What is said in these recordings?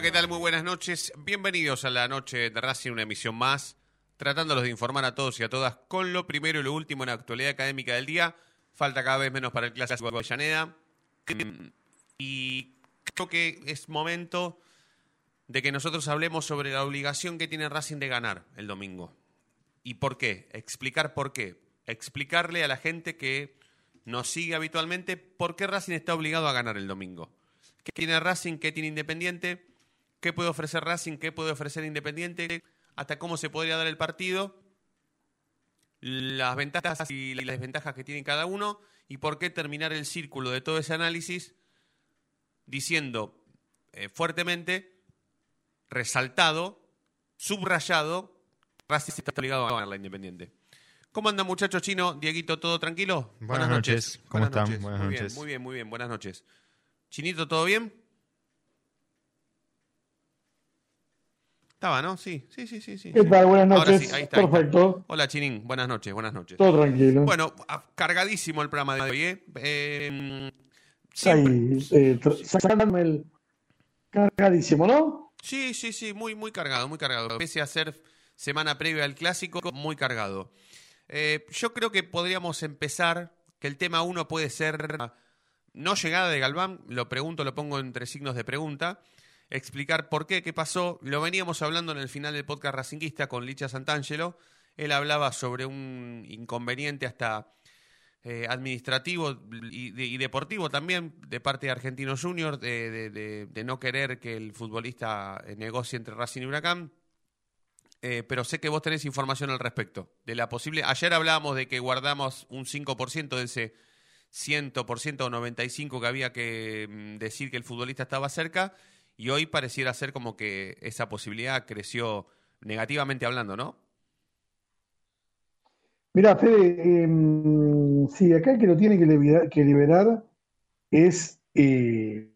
tal? Muy buenas noches. Bienvenidos a la noche de Racing, una emisión más, tratándolos de informar a todos y a todas con lo primero y lo último en la actualidad académica del día. Falta cada vez menos para el clásico de Avellaneda. Y creo que es momento de que nosotros hablemos sobre la obligación que tiene Racing de ganar el domingo. ¿Y por qué? Explicar por qué. Explicarle a la gente que nos sigue habitualmente por qué Racing está obligado a ganar el domingo. ¿Qué tiene Racing? ¿Qué tiene Independiente? ¿Qué puede ofrecer Racing? ¿Qué puede ofrecer Independiente? ¿Hasta cómo se podría dar el partido? Las ventajas y las desventajas que tiene cada uno y por qué terminar el círculo de todo ese análisis diciendo eh, fuertemente, resaltado, subrayado, Racing está obligado a ganar la Independiente. ¿Cómo anda muchacho chino? Dieguito, ¿todo tranquilo? Buenas, noches. ¿Cómo Buenas están? noches. Buenas muy noches. bien, muy bien, muy bien. Buenas noches. Chinito, ¿todo bien? Estaba, ¿no? Sí, sí, sí, sí. sí ¿Qué tal? Buenas Ahora noches. sí, ahí está, ahí está. Perfecto. Hola, Chinín. Buenas noches, buenas noches. Todo tranquilo. Bueno, cargadísimo el programa de hoy, ¿eh? Eh, siempre- Ahí, eh, el cargadísimo, ¿no? Sí, sí, sí, muy, muy cargado, muy cargado. Pese a ser semana previa al clásico, muy cargado. Eh, yo creo que podríamos empezar, que el tema uno puede ser no llegada de Galván, lo pregunto, lo pongo entre signos de pregunta, explicar por qué, qué pasó. Lo veníamos hablando en el final del podcast racinguista con Licha Santangelo. Él hablaba sobre un inconveniente hasta eh, administrativo y, de- y deportivo también de parte de Argentinos Juniors, de, de- no querer que el futbolista eh, negocie entre Racing y Huracán. Eh, pero sé que vos tenés información al respecto. De la posible. Ayer hablábamos de que guardamos un 5% de ese 100% o 95% que había que mm, decir que el futbolista estaba cerca. Y hoy pareciera ser como que esa posibilidad creció negativamente hablando, ¿no? Mira, Fede, em, sí, acá el que lo tiene que liberar, que liberar es eh,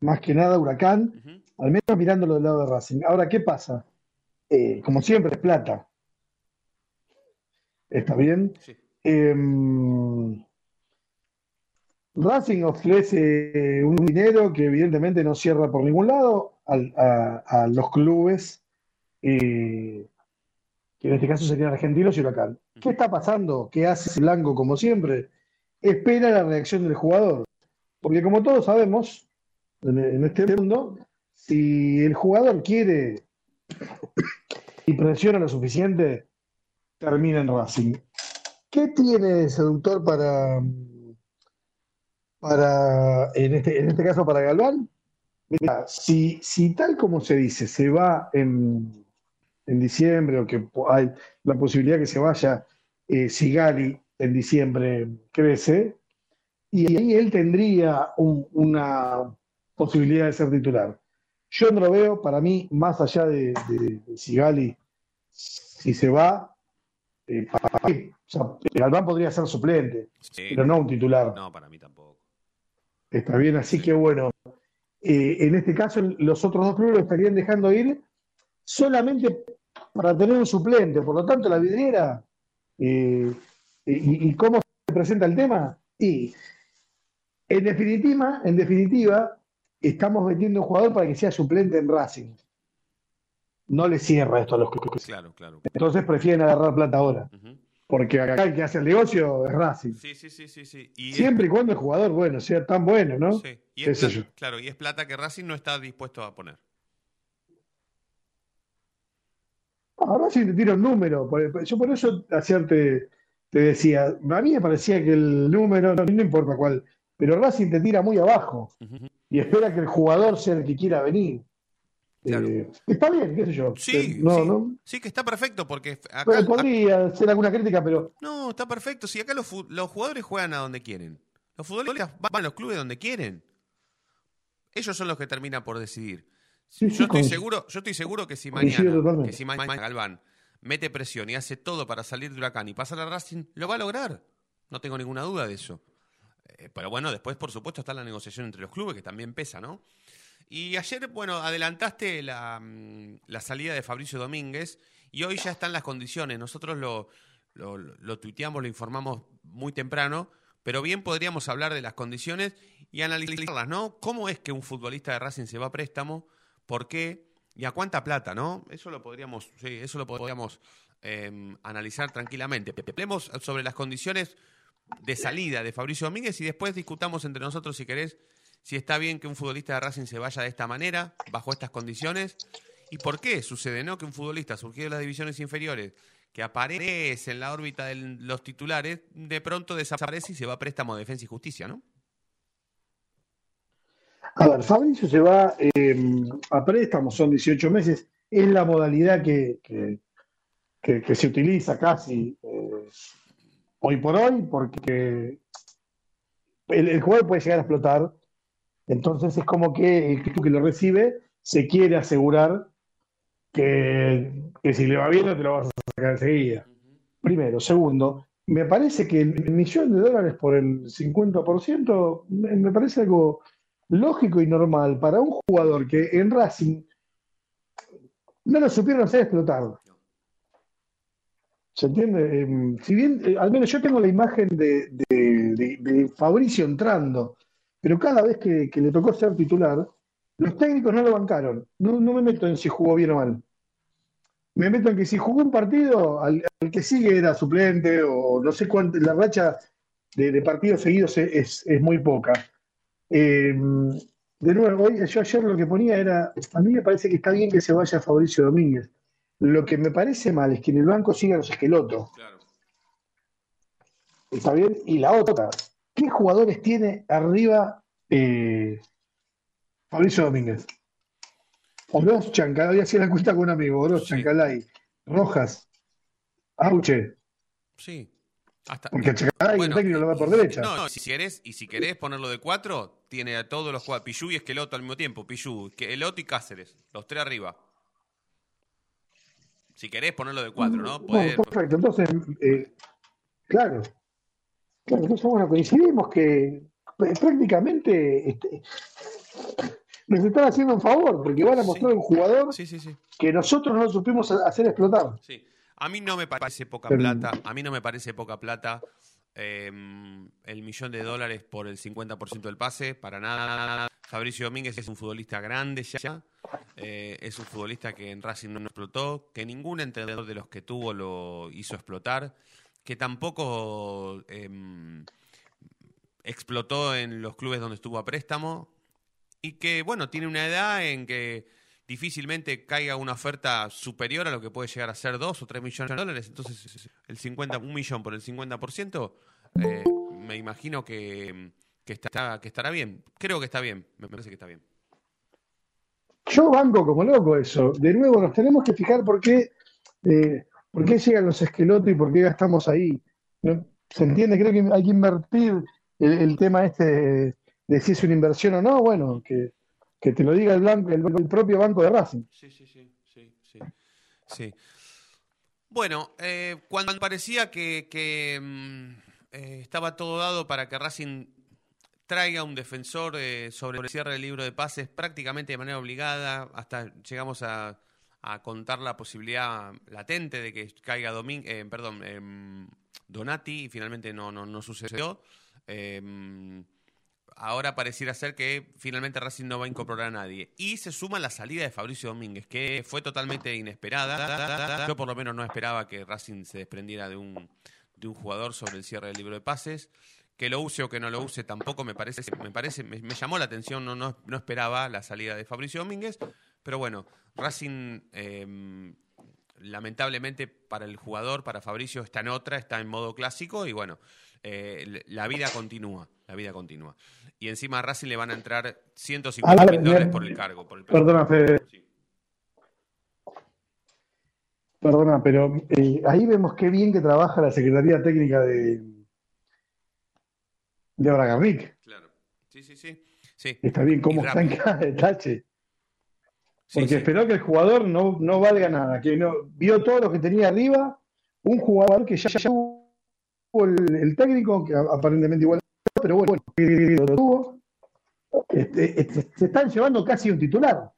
más que nada Huracán, al menos mirándolo del lado de Racing. Ahora, ¿qué pasa? Eh, como siempre, es plata. ¿Está bien? Sí. Em, Racing ofrece un dinero que evidentemente no cierra por ningún lado a, los clubes, eh, que en este caso serían Argentinos y Huracán. ¿Qué está pasando? ¿Qué hace Blanco como siempre? Espera la reacción del jugador. Porque como todos sabemos, en, en este mundo, si el jugador quiere y presiona lo suficiente, termina en Racing. ¿Qué tiene seductor para, para en este, en este caso para Galván? Mira, si, si tal como se dice, se va en, en diciembre o que hay la posibilidad que se vaya eh, Sigali en diciembre crece, y ahí él tendría un- una posibilidad de ser titular. Yo no lo veo, para mí, más allá de, de- de Sigali, si se va, eh, para mí, o sea, Galván podría ser suplente, Sí. pero no un titular. No, para mí tampoco. Está bien, así que bueno, eh, en este caso los otros dos clubes lo estarían dejando ir solamente para tener un suplente. Por lo tanto, la vidriera, eh, y, y cómo se presenta el tema? Y en definitiva, en definitiva, estamos metiendo un jugador para que sea suplente en Racing. No le cierra esto a los clubes. Claro, claro. Entonces prefieren agarrar plata ahora. Porque acá el que hace el negocio es Racing. Sí, sí, sí, sí, sí. Y es- Siempre y cuando el jugador, bueno, sea tan bueno, ¿no? sí. Y es plata- yo. claro, y es plata que Racing no está dispuesto a poner. Ahora sí te tiro un número. Yo por eso ayer te, te decía, a mí me parecía que el número, no, no importa cuál, pero Racing te tira muy abajo y espera que el jugador sea el que quiera venir. Claro. Eh, está bien, qué sé yo. Sí, Eh, no, sí. no. Sí, que está perfecto, porque acá. Bueno, podría ser alguna crítica, pero No, está perfecto. Si acá los, los jugadores juegan a donde quieren. Los futbolistas van a los clubes donde quieren. Ellos son los que terminan por decidir. Sí, yo sí, estoy con- seguro, yo estoy seguro que si mañana, que si mañana Galván mete presión y hace todo para salir de Huracán y pasar a Racing, lo va a lograr. No tengo ninguna duda de eso. Eh, pero bueno, después, por supuesto, está la negociación entre los clubes, que también pesa, ¿no? Y ayer, bueno, adelantaste la, mm, la salida de Fabricio Domínguez y hoy ya están las condiciones. Nosotros lo, lo, lo tuiteamos, lo informamos muy temprano, pero bien podríamos hablar de las condiciones y analizarlas, ¿no? ¿Cómo es que un futbolista de Racing se va a préstamo ¿Por qué? ¿Y a cuánta plata, no? Eso lo podríamos, sí, eso lo podríamos em, analizar tranquilamente. Hablemos sobre las condiciones de salida de Fabricio Domínguez y después discutamos entre nosotros, si querés, si está bien que un futbolista de Racing se vaya de esta manera, bajo estas condiciones, y por qué sucede, ¿no? Que un futbolista surgido de las divisiones inferiores, que aparece en la órbita de los titulares, de pronto desaparece y se va a préstamo de defensa y justicia, ¿no? A ver, Fabricio se va eh, a préstamo, son 18 meses, es la modalidad que, que, que, se utiliza casi eh, hoy por hoy, porque el, el, jugador puede llegar a explotar, entonces es como que el que lo recibe se quiere asegurar que, que si le va bien no te lo vas a sacar enseguida. Primero. Segundo, me parece que el millón de dólares por el 50% me parece algo lógico y normal para un jugador que en Racing no lo supieron hacer explotar. ¿Se entiende? Em, si bien, eh, al menos yo tengo la imagen de, de, Fabricio entrando, pero cada vez que, le tocó ser titular, los técnicos no lo bancaron. No, me meto en si jugó bien o mal. Me meto en que si jugó un partido, al, que sigue era suplente o no sé cuánto, la racha de, partidos seguidos es, es muy poca. Eh, de nuevo, yo ayer lo que ponía era, a mí me parece que está bien que se vaya Fabricio Domínguez. Lo que me parece mal es que en el banco sigan los esquelotos. ¿Está bien? Y la otra, ¿qué jugadores tiene arriba eh, Fabricio Domínguez? Oroz Chancalay, hacía la cuenta con un amigo, Oroz Chancalay, Rojas, Auche. Sí. Porque Chancalay el técnico lo va por derecha. No, si querés, y si querés ponerlo de cuatro, tiene a todos los jugadores, Pillú y Esqueloto al mismo tiempo, Pillú, Esqueloto y Cáceres, los tres arriba. Si querés ponerlo de cuatro, ¿no? perfecto, entonces, eh, claro. Claro, entonces, bueno, coincidimos que prácticamente este, nos están haciendo un favor, porque van a mostrar un jugador que nosotros no supimos hacer explotar. Sí. A mí no me parece poca plata, a mí no me parece poca plata em, el millón de dólares por el 50% del pase, para nada. Fabricio Domínguez es un futbolista grande ya, eh, es un futbolista que en Racing no explotó, que ningún entrenador de los que tuvo lo hizo explotar, que tampoco em, explotó en los clubes donde estuvo a préstamo y que, bueno, tiene una edad en que difícilmente caiga una oferta superior a lo que puede llegar a ser 2 o 3 millones de dólares. Entonces, el 50, un millón por el 50%, eh, me imagino que, que, está, que estará bien. Creo que está bien, me parece que está bien. Yo banco como loco eso. De nuevo, nos tenemos que fijar por qué, eh, por qué llegan los esquelotos y por qué gastamos ahí. ¿Se entiende? Creo que hay que invertir el, tema este de si es una inversión o no. Bueno, que que te lo diga el, blanco, el, propio banco de Racing. Sí, sí, sí. sí, Bueno, eh, cuando parecía que, mm, eh, estaba todo dado para que Racing traiga un defensor eh, sobre el cierre del libro de pases prácticamente de manera obligada, hasta llegamos a, contar la posibilidad latente de que caiga Domín, perdón, em, Donati y finalmente no, no, no sucedió. Em, ahora pareciera ser que finalmente Racing no va a incorporar a nadie. Y se suma la salida de Fabricio Domínguez, que fue totalmente inesperada. Yo por lo menos no esperaba que Racing se desprendiera de un, de un jugador sobre el cierre del libro de pases. Que lo use o que no lo use tampoco me parece, me parece, me, llamó la atención, no, no, no, esperaba la salida de Fabricio Domínguez, pero bueno, Racing em, lamentablemente para el jugador, para Fabricio, está en otra, está en modo clásico y bueno, eh, la vida continúa, la vida continúa y encima a Racing le van a entrar 150 mil dólares por el cargo. perdona, Fede. Perdona, pero eh, ahí vemos qué bien que trabaja la Secretaría Técnica de, de Garrick. Claro. Sí, sí, sí. sí. Está bien cómo está en cada detalle. Porque esperó que el jugador no, no valga nada, que no vio todo lo que tenía arriba, un jugador que ya, ya el, el técnico, que aparentemente igual pero bueno, tuvo. Este, este, se están llevando casi un titular.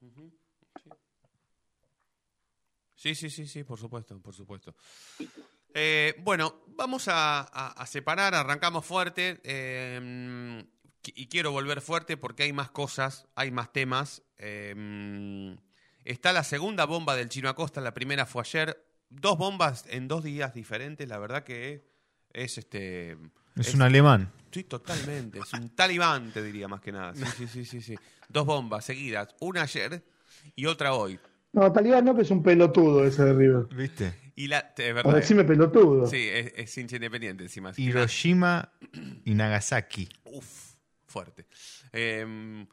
Sí, sí, sí, sí, por supuesto, por supuesto. Eh, bueno, vamos a, separar, arrancamos fuerte eh, y quiero volver fuerte porque hay más cosas, hay más temas Eh, está la segunda bomba del Chino Acosta, la primera fue ayer. Dos bombas en dos días diferentes, la verdad que es este. Es, un alemán. Sí, totalmente. Es un talibán, te diría más que nada. Sí, sí, sí, sí, sí. Dos bombas seguidas, una ayer y otra hoy. No, talibán no, que es un pelotudo ese de River. ¿Viste? Y la, es O verdad. decime pelotudo. Sí, es, es hincha independiente encima. Hiroshima y Nagasaki. Uf, fuerte. Eh,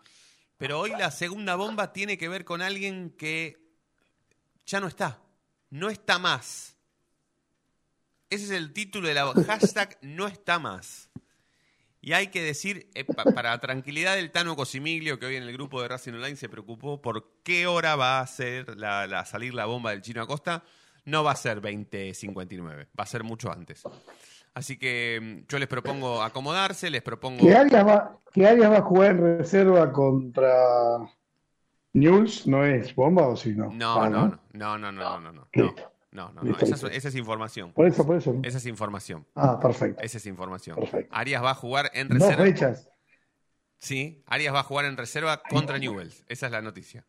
pero hoy la segunda bomba tiene que ver con alguien que ya no está. No está más. Ese es el título de la hashtag no está más. Y hay que decir, eh, pa- para tranquilidad del Tano Cosimiglio, que hoy en el grupo de Racing Online se preocupó por qué hora va a ser la, la- salir la bomba del Chino Acosta, no va a ser 20.59, va a ser mucho antes. Así que mm, yo les propongo acomodarse, les propongo. Que Arias va, a jugar en reserva contra News, ¿no es bomba o si ah, no? No, no, no, no, no, no, no, no. no. No, no. Esa, es información. Por eso, por eso. Esa es información. Ah, perfecto. Esa es información. Perfecto. Arias va a jugar en reserva. Dos fechas. Sí, Arias va a jugar en reserva contra Newells. Esa es la noticia.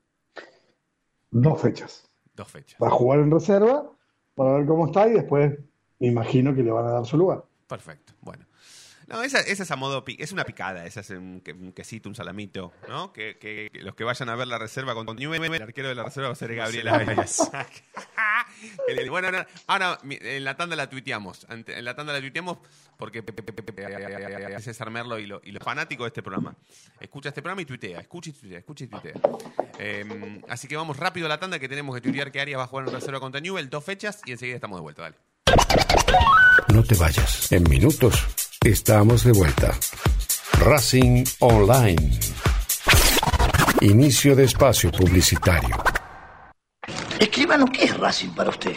Dos fechas. Dos fechas. Va a jugar en reserva para ver cómo está y después me imagino que le van a dar su lugar. Perfecto, bueno. No, esa, esa es a modo, pi- es una picada, esa es un, que- un quesito, un salamito, ¿no? Que, que- que los que vayan a ver la reserva con Newell, el arquero de la reserva va a ser Gabriel Arias. Bueno, no, ahora mi- en la tanda la tuiteamos, en la tanda la tuiteamos porque César Merlo y, lo- y los fanáticos de este programa. Escucha este programa y tuitea, escucha y tuitea, escucha y tuitea. Eh, así que vamos rápido a la tanda que tenemos que tuitear que Arias va a jugar en reserva contra Newell, dos fechas y enseguida estamos de vuelta, dale. No te vayas. En minutos estamos de vuelta. Racing Online. Inicio de espacio publicitario. Escríbanos qué es Racing para usted.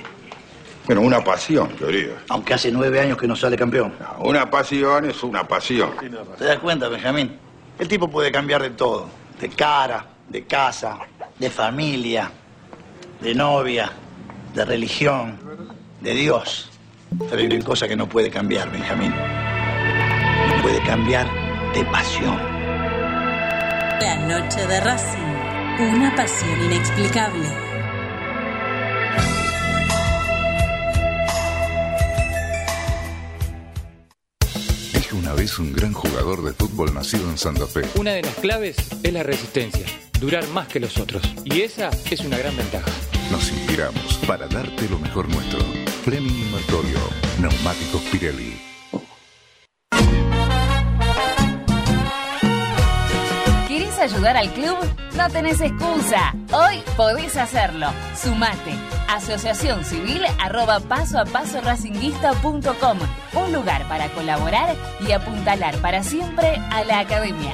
Bueno, una pasión, querido. Aunque hace nueve años que no sale campeón. Una pasión es una pasión. ¿Te das cuenta, Benjamín? El tipo puede cambiar de todo. De cara, de casa, de familia, de novia, de religión, de Dios. Pero hay una cosa que no puede cambiar, Benjamín. No puede cambiar de pasión. La noche de Racing. Una pasión inexplicable. Dijo una vez un gran jugador de fútbol nacido en Santa Fe. Una de las claves es la resistencia, durar más que los otros. Y esa es una gran ventaja. Nos inspiramos para darte lo mejor nuestro. Fleming Martorio, Neumáticos Pirelli. ¿Querés ayudar al club? No tenés excusa. Hoy podés hacerlo. Sumate. Asociación Civil arroba paso a paso. Un lugar para colaborar y apuntalar para siempre a la academia.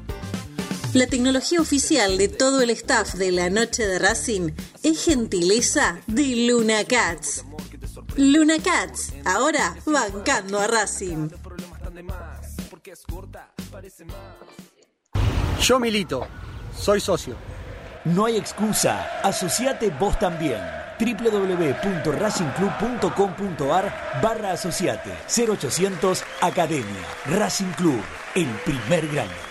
La tecnología oficial de todo el staff de la noche de Racing es gentileza de Luna Cats. Luna Cats, ahora bancando a Racing. Yo milito, soy socio. No hay excusa, asociate vos también. www.racingclub.com.ar barra asociate 0800 Academia Racing Club, el primer grande.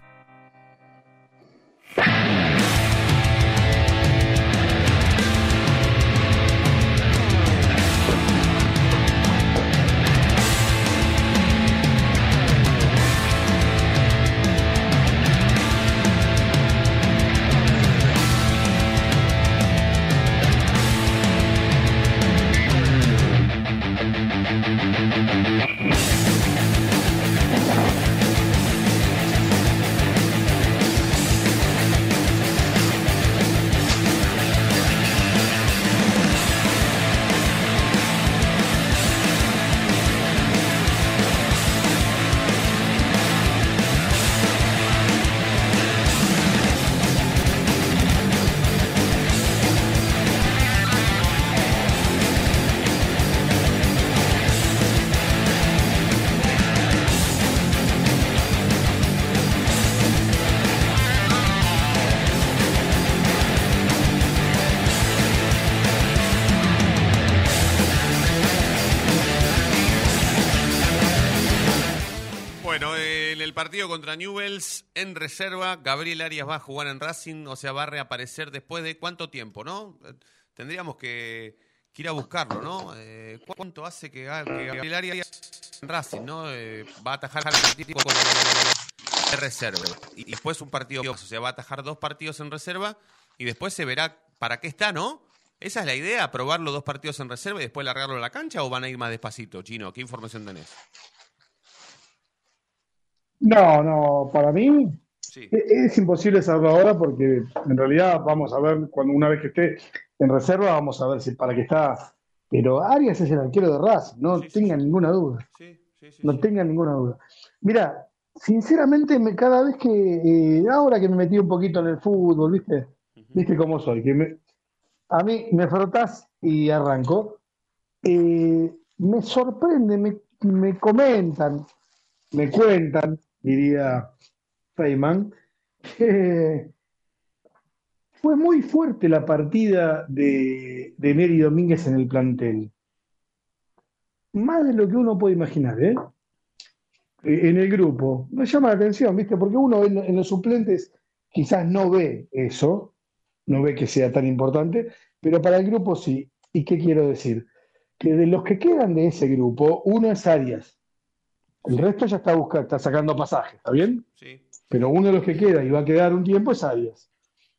Contra Newells, en reserva, Gabriel Arias va a jugar en Racing, o sea, va a reaparecer después de cuánto tiempo, ¿no? Tendríamos que, ir a buscarlo, ¿no? Eh, ¿cu- ¿Cuánto hace que, Ga- que Gabriel Arias en Racing, ¿no? Eh, va a atajar al partido con de reserva. Y y después un partido más, o sea, va a atajar dos partidos en reserva y después se verá para qué está, ¿no? ¿Esa es la idea? ¿Probar los dos partidos en reserva y después largarlo a la cancha o van a ir más despacito, Chino? ¿Qué información tenés? No, no, para mí e- es imposible saberlo ahora porque en realidad vamos a ver cuando una vez que esté en reserva, vamos a ver si para qué está. Pero Arias es el arquero de Racing, no tengan ninguna duda. no tengan ninguna duda. Mira, sinceramente, me, cada vez que, eh, ahora que me metí un poquito en el fútbol, ¿viste? ¿Viste cómo soy? Que me- a mí me frotás y arranco. Eh, me sorprende, me, me comentan, me cuentan, diría Feynman, que fue muy fuerte la partida de, de Neri Domínguez en el plantel. Más de lo que uno puede imaginar, ¿eh? Eh, En el grupo. Me llama la atención, ¿viste? Porque uno en, en los suplentes quizás no ve eso, no ve que sea tan importante, pero para el grupo sí. ¿Y qué quiero decir? Que de los que quedan de ese grupo, uno es Arias. El resto ya está buscando, está sacando pasajes, ¿está bien? Sí. Pero uno de los que queda y va a quedar un tiempo es Arias.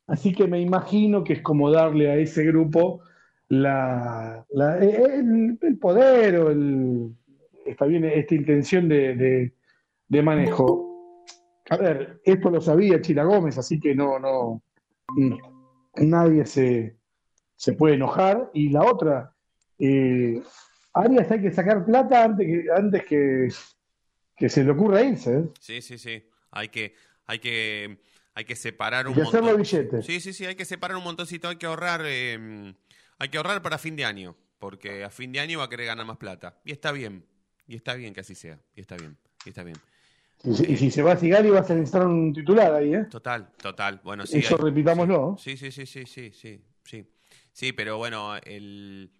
Así que me imagino que es como darle a ese grupo la, la- el, el poder o el, está bien, esta intención de, de- de manejo. A ver, esto lo sabía Chila Gómez, así que no, no, nadie se, se puede enojar. Y la otra, eh, Arias hay que sacar plata antes que, antes que, que se le ocurra irse. ¿eh? Sí, sí, sí. Hay que, hay que, hay que separar un hacerlo montón. billete. Sí, sí, sí, hay que separar un montoncito, hay que ahorrar, eh, hay que ahorrar para fin de año, porque a fin de año va a querer ganar más plata. Y está bien, y está bien que así sea, y está bien, y está bien. Y, si- y si se va a Sigali vas a necesitar un titular ahí, ¿eh? Total, total. Bueno, sí. Eso hay- repitámoslo. Sí, sí, sí, sí, sí, sí, sí. Sí, pero bueno, el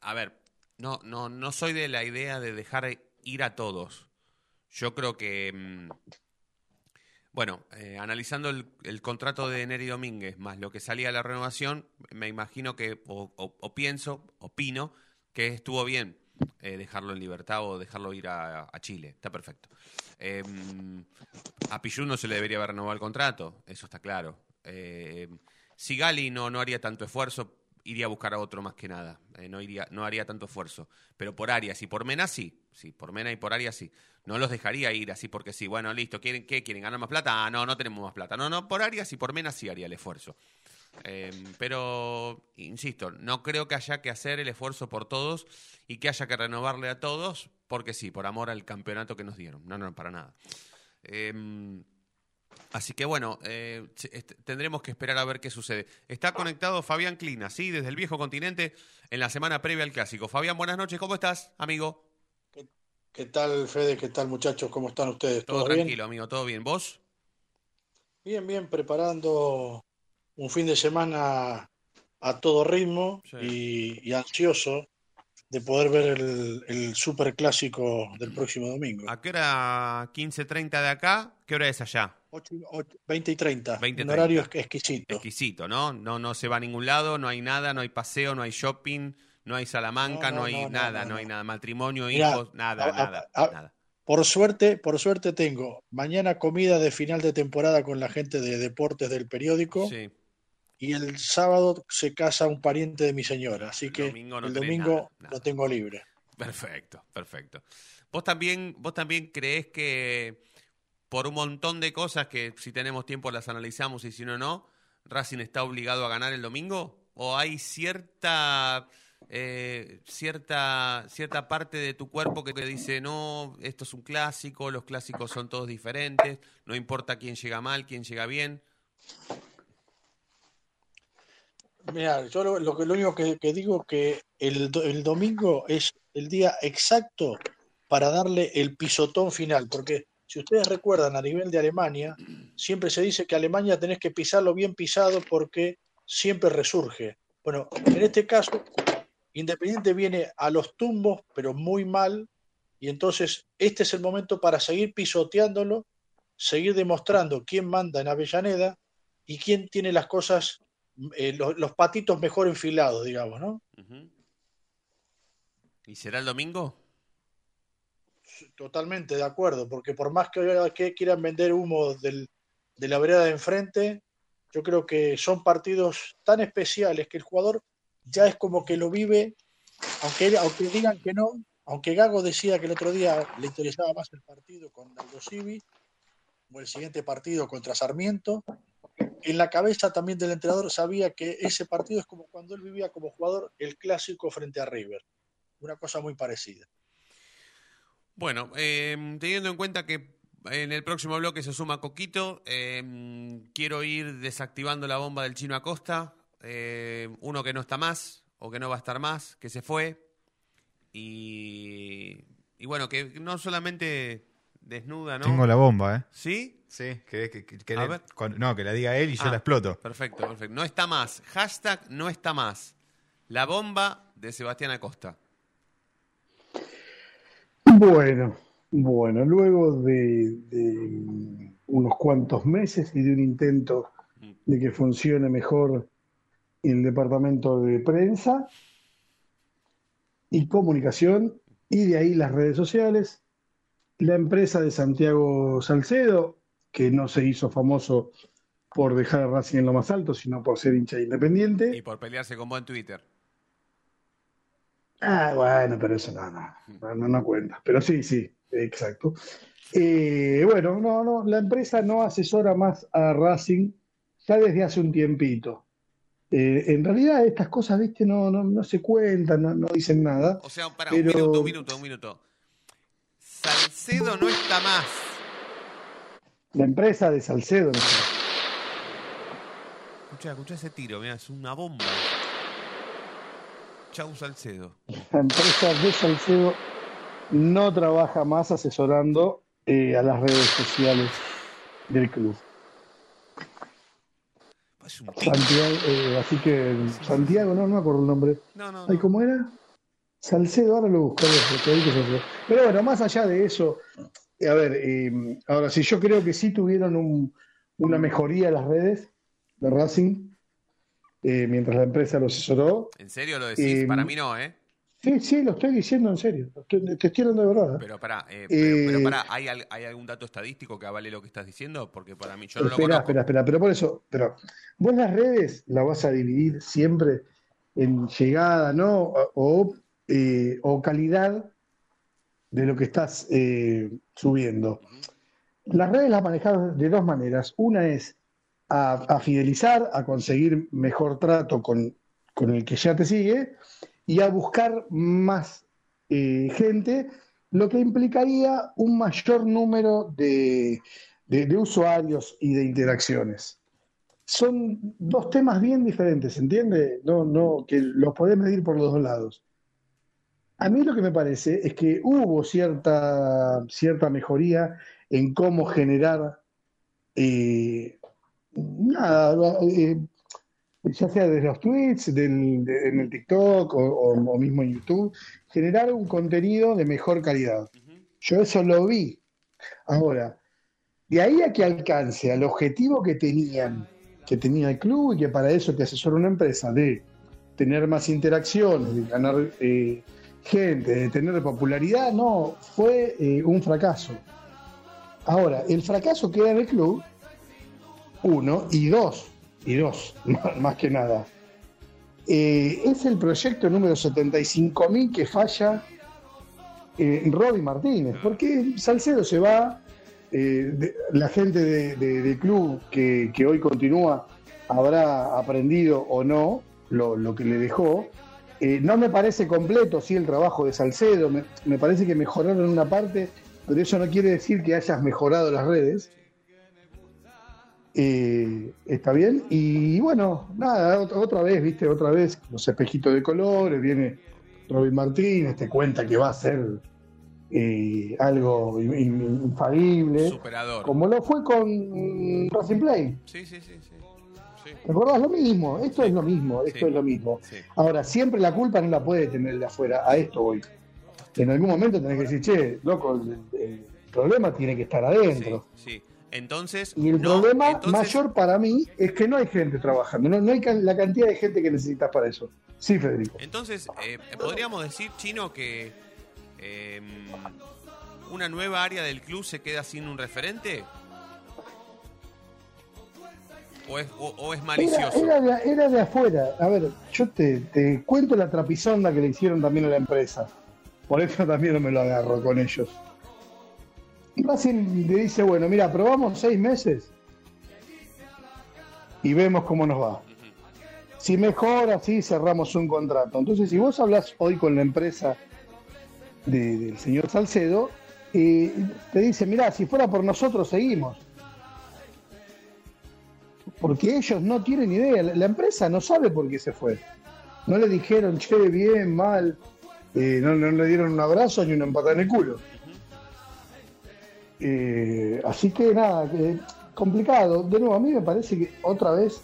a ver, no, no, no soy de la idea de dejar ir a todos. Yo creo que mm, bueno, eh, analizando el, el contrato de Neri Domínguez más lo que salía de la renovación, me imagino que, o, pienso, opino, que estuvo bien eh, dejarlo en libertad o dejarlo ir a, Chile. Está perfecto. Eh, a Pichu no se le debería haber renovado el contrato, eso está claro. Eh, Sigali no, no haría tanto esfuerzo, iría a buscar a otro más que nada. Eh, no, iría, no haría tanto esfuerzo. Pero por Arias y por Mena sí. Sí, por Mena y por Arias sí. No los dejaría ir así porque sí. Bueno, listo. ¿Quieren qué? ¿Quieren ganar más plata? Ah, no, no tenemos más plata. No, no, por Arias y por Mena sí haría el esfuerzo. Eh, pero, insisto, no creo que haya que hacer el esfuerzo por todos y que haya que renovarle a todos porque sí, por amor al campeonato que nos dieron. No, no, para nada. Eh, Así que bueno, eh, est- tendremos que esperar a ver qué sucede. Está conectado Fabián Clina, sí, desde el viejo continente, en la semana previa al clásico. Fabián, buenas noches, ¿cómo estás, amigo? ¿Qué tal, Fede? ¿Qué tal, muchachos? ¿Cómo están ustedes? Todo bien? tranquilo, amigo, todo bien. ¿Vos? Bien, bien, preparando un fin de semana a todo ritmo y, y ansioso de poder ver el, el super clásico del próximo domingo. ¿A qué hora 15.30 de acá? ¿Qué hora es allá? 8, 20 y 30, 20 y un 30. horario exqu- exquisito. Exquisito, ¿no? ¿no? No se va a ningún lado, no hay nada, no hay paseo, no hay shopping, no hay Salamanca, No, no, no, hay nada, no, hay nada. Matrimonio, Mirá, hijos, nada, a- nada, a- nada. Por suerte, por suerte tengo mañana comida de final de temporada con la gente de deportes del periódico Sí. y el sábado se casa un pariente de mi señora, así que domingo el domingo nada, lo tengo libre. Perfecto, perfecto. ¿Vos también, vos también creés que por un montón de cosas que si tenemos tiempo las analizamos y si no, no, Racing está obligado a ganar el domingo? ¿O hay cierta, eh, cierta, cierta parte de tu cuerpo que te dice, no, esto es un clásico, los clásicos son todos diferentes, no importa quién llega mal, quién llega bien? Mira, yo lo, lo lo único que, que digo que el, el domingo es el día exacto para darle el pisotón final, porque si ustedes recuerdan a nivel de Alemania, siempre se dice que Alemania tenés que pisarlo bien pisado porque siempre resurge. Bueno, en este caso, Independiente viene a los tumbos, pero muy mal, y entonces este es el momento para seguir pisoteándolo, seguir demostrando quién manda en Avellaneda y quién tiene las cosas, eh, los, los patitos mejor enfilados, digamos, ¿no? ¿Y será el domingo? Totalmente de acuerdo, porque por más que, quieran vender humo del- de la vereda de enfrente, yo creo que son partidos tan especiales que el jugador ya es como que lo vive, aunque, aunque digan que no, aunque Gago decía que el otro día le interesaba más el partido con Aldo Civi o el siguiente partido contra Sarmiento, en la cabeza también del entrenador sabía que ese partido es como cuando él vivía como jugador el clásico frente a River, una cosa muy parecida. Bueno, eh, teniendo en cuenta que en el próximo bloque se suma Coquito, eh, quiero ir desactivando la bomba del chino Acosta. eh, uno que no está más, o que no va a estar más, que se fue. Y, y bueno, que no solamente desnuda, ¿no? Tengo la bomba, ¿eh? ¿Sí? Sí, que, que- que- que A le- ver. con- no, que la diga él y yo Ah, la exploto. Perfecto, perfecto. No está más. Hashtag no está más. La bomba de Sebastián Acosta. Bueno, bueno, luego de, unos cuantos meses y de un intento de que funcione mejor el departamento de prensa y comunicación, y de ahí las redes sociales, la empresa de Santiago Salcedo, que no se hizo famoso por dejar a Racing en lo más alto, sino por ser hincha independiente. Y por pelearse con vos en Twitter. Ah, bueno, pero eso no, no, no, no, cuenta. Pero sí, sí, exacto. Eh, bueno, no, no, la empresa no asesora más a Racing ya desde hace un tiempito. Eh, en realidad estas cosas, viste, no, no, no se cuentan, no, no dicen nada. O sea, para pero un minuto, un minuto, un minuto. Salcedo no está más. la empresa de Salcedo, no sé. Escucha, escucha ese tiro, mira, es una bomba. Chau Salcedo. la empresa de Salcedo no trabaja más asesorando eh, a las redes sociales del club. Santiago, eh, así que Santiago, no, no me acuerdo el nombre. No, no, Ay, ¿cómo era? Salcedo, ahora lo buscaré. Pero bueno, más allá de eso, a ver, eh, ahora sí, yo creo que sí tuvieron un- una mejoría en las redes de Racing eh, mientras la empresa lo asesoró. ¿En serio lo decís? Eh, Para mí no, ¿eh? Sí, sí, lo estoy diciendo en serio. Lo estoy- te estoy hablando de verdad. Pero pará, eh, pero, pero Eh, pará, ¿hay, ¿hay algún dato estadístico que avale lo que estás diciendo? Porque para mí yo no lo espera, conozco. espera, espera, pero por eso, pero vos las redes las vas a dividir siempre en llegada, ¿no? O, eh, o calidad de lo que estás eh, subiendo. Las redes las manejas de dos maneras. Una es a, fidelizar, a conseguir mejor trato con, con el que ya te sigue y a buscar más eh, gente, lo que implicaría un mayor número de, de- de usuarios y de interacciones. Son dos temas bien diferentes, ¿entiende? No, no, que los podés medir por los dos lados. A mí lo que me parece es que hubo cierta, cierta mejoría en cómo generar eh, nada, eh, ya sea desde los tweets, del- de- en el TikTok o, o- o mismo en YouTube, generar un contenido de mejor calidad. Yo eso lo vi. Ahora, de ahí a que alcance al objetivo que tenían, que tenía el club y que para eso te asesora una empresa, de tener más interacciones, de ganar eh, gente, de tener popularidad, no, fue eh, un fracaso. Ahora, el fracaso queda en el club, uno, y dos, y dos, más que nada. Eh, es el proyecto número 75.000 que falla eh, Roby Martínez, porque Salcedo se va, eh, la gente de- de- del club que, hoy continúa habrá aprendido o no lo, lo que le dejó. Eh, no me parece completo, sí, el trabajo de Salcedo, me, me parece que mejoraron una parte, pero eso no quiere decir que hayas mejorado las redes. Eh, está bien. Y bueno, nada, ot- otra vez, viste, otra vez los espejitos de colores, viene Robin Martínez, te cuenta que va a ser eh, algo in- in- infalible, Superador. como lo fue con mm, Racing Play. Sí, sí, sí. sí. Sí. ¿Te acordás? Lo mismo, esto es lo mismo, esto Sí. es lo mismo. Ahora, siempre la culpa no la puede tener de afuera, a esto voy. En algún momento tenés que decir, che, loco, el, el problema tiene que estar adentro. Sí. Entonces, Y el no, problema entonces- mayor para mí es que no hay gente trabajando, no, no hay can- la cantidad de gente que necesitas para eso. Sí, Federico. Entonces, eh, podríamos decir, Chino, que eh, una nueva área del club se queda sin un referente. ¿O es, o- o es malicioso? era de, era de afuera. A ver, yo te, te cuento la trapisonda que le hicieron también a la empresa. Por eso también no me lo agarro con ellos. Racing le dice, bueno, mira, probamos seis meses y vemos cómo nos va. Si mejora, sí, cerramos un contrato. Entonces, si vos hablas hoy con la empresa de- del señor Salcedo, eh, te dice, mira, si fuera por nosotros, seguimos. Porque ellos no tienen idea, la, la empresa no sabe por qué se fue. No le dijeron, che, bien, mal, eh, no, no le dieron un abrazo ni una empatada en el culo. Eh, así que nada, eh, complicado. De nuevo, a mí me parece que otra vez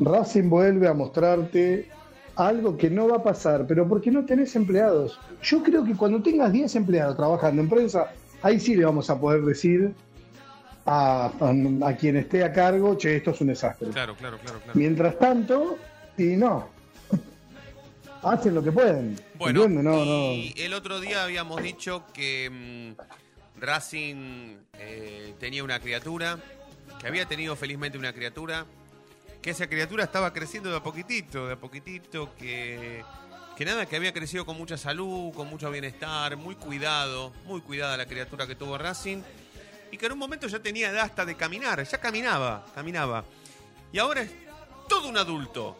Racing vuelve a mostrarte algo que no va a pasar, pero porque no tenés empleados. Yo creo que cuando tengas 10 empleados trabajando en prensa, ahí sí le vamos a poder decir a, a- a quien esté a cargo, che, esto es un desastre. Claro, claro, claro, claro. Mientras tanto, y no. Hacen lo que pueden. Bueno. No, no. y el otro día habíamos dicho que mm, Racing eh, tenía una criatura, que había tenido felizmente una criatura, que esa criatura estaba creciendo de a poquitito, de a poquitito, que, que nada, que había crecido con mucha salud, con mucho bienestar, muy cuidado, muy cuidada la criatura que tuvo Racing, y que en un momento ya tenía edad hasta de caminar, ya caminaba, caminaba. Y ahora es todo un adulto,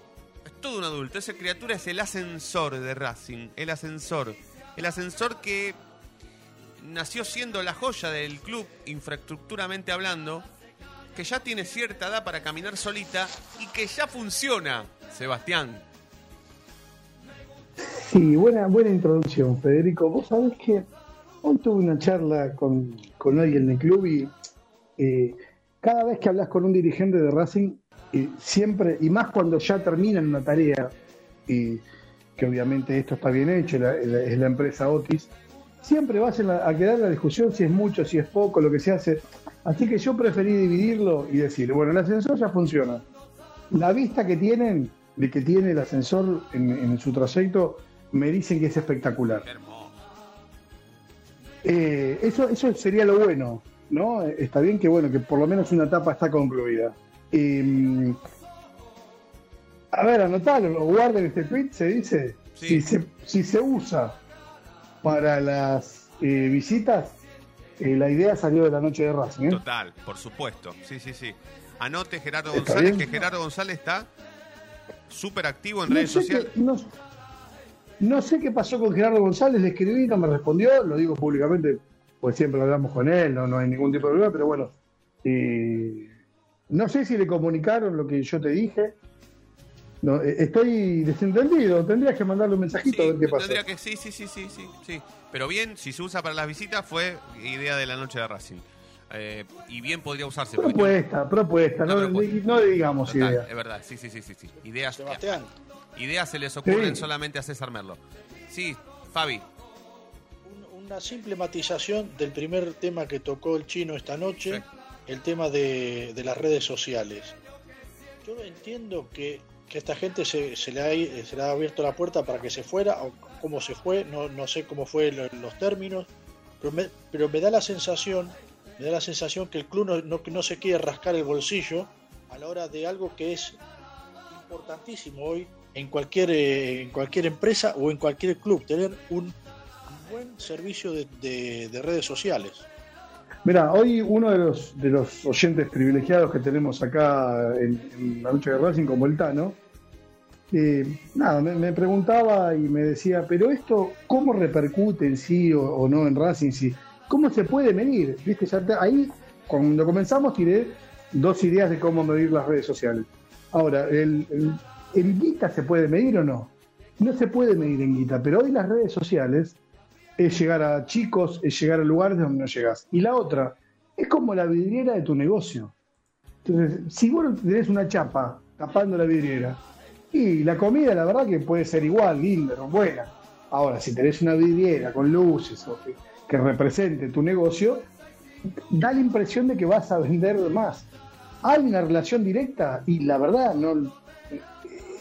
es todo un adulto. Esa criatura es el ascensor de Racing, el ascensor. El ascensor que nació siendo la joya del club, infraestructuramente hablando, que ya tiene cierta edad para caminar solita y que ya funciona, Sebastián. Sí, buena, buena introducción, Federico. Vos sabés que hoy tuve una charla con, con alguien del club y eh, cada vez que hablas con un dirigente de Racing, eh, siempre, y más cuando ya terminan una tarea, y que obviamente esto está bien hecho, es la empresa Otis, siempre vas a quedar la discusión si es mucho, si es poco, lo que se hace. Así que yo preferí dividirlo y decir, bueno, el ascensor ya funciona. La vista que tienen, de que tiene el ascensor en, en su trayecto, me dicen que es espectacular. Eh, eso, eso sería lo bueno, ¿no? Está bien que bueno, que por lo menos una etapa está concluida. Eh, A ver, anotalo, guarden este tweet, se dice. Si, se, si se usa para las eh, visitas, eh, la idea salió de la noche de Racing. ¿eh? Total, por supuesto. Sí, sí, sí. Anote Gerardo ¿Está González, bien? que Gerardo González está súper activo en No redes sociales. no, no sé qué pasó con Gerardo González, le escribí, no me respondió, lo digo públicamente, pues siempre hablamos con él, no, no hay ningún tipo de problema, pero bueno, no sé si le comunicaron lo que yo te dije. No, eh, estoy desentendido, tendrías que mandarle un mensajito a ver qué pasó. Tendría que sí, sí, sí, sí, sí, sí. Pero bien, si se usa para las visitas, fue idea de la noche de Racing. Eh, y bien podría usarse. porque Propuesta, propuesta, no, no le digamos Total, idea. Es verdad, sí, sí, sí, sí. sí. Ideas, Sebastián. ideas se les ocurren Sí. solamente a César Merlo. Sí, Fabi. Una simple matización del primer tema que tocó el chino esta noche, el tema de, de las redes sociales. Yo entiendo que, que esta gente se, se le ha, se le ha abierto la puerta para que se fuera, o cómo se fue, no, no sé cómo fue lo- los términos, pero me, pero me da la sensación, me da la sensación que el club no, no, no se quiere rascar el bolsillo a la hora de algo que es importantísimo hoy en cualquier, eh, en cualquier empresa o en cualquier club, tener un buen servicio de- de redes sociales. Mira, hoy uno de los, oyentes privilegiados que tenemos acá en, la noche de Racing como el Tano, eh, nada, me, preguntaba y me decía, pero esto, ¿cómo repercute en sí o, no en Racing? Sí? ¿Cómo se puede medir? ¿Viste? Ya te- ahí, cuando comenzamos, tiré dos ideas de cómo medir las redes sociales. Ahora, ¿el, el, ¿en guita se puede medir o no? No se puede medir en guita, pero hoy las redes sociales es llegar a chicos, es llegar a lugares donde no llegas. Y la otra, es como la vidriera de tu negocio. Entonces, si vos tenés una chapa tapando la vidriera, y la comida, la verdad que puede ser igual, linda, buena. Ahora, si tenés una vidriera con luces o que, que represente tu negocio, da la impresión de que vas a vender más. Hay una relación directa y la verdad no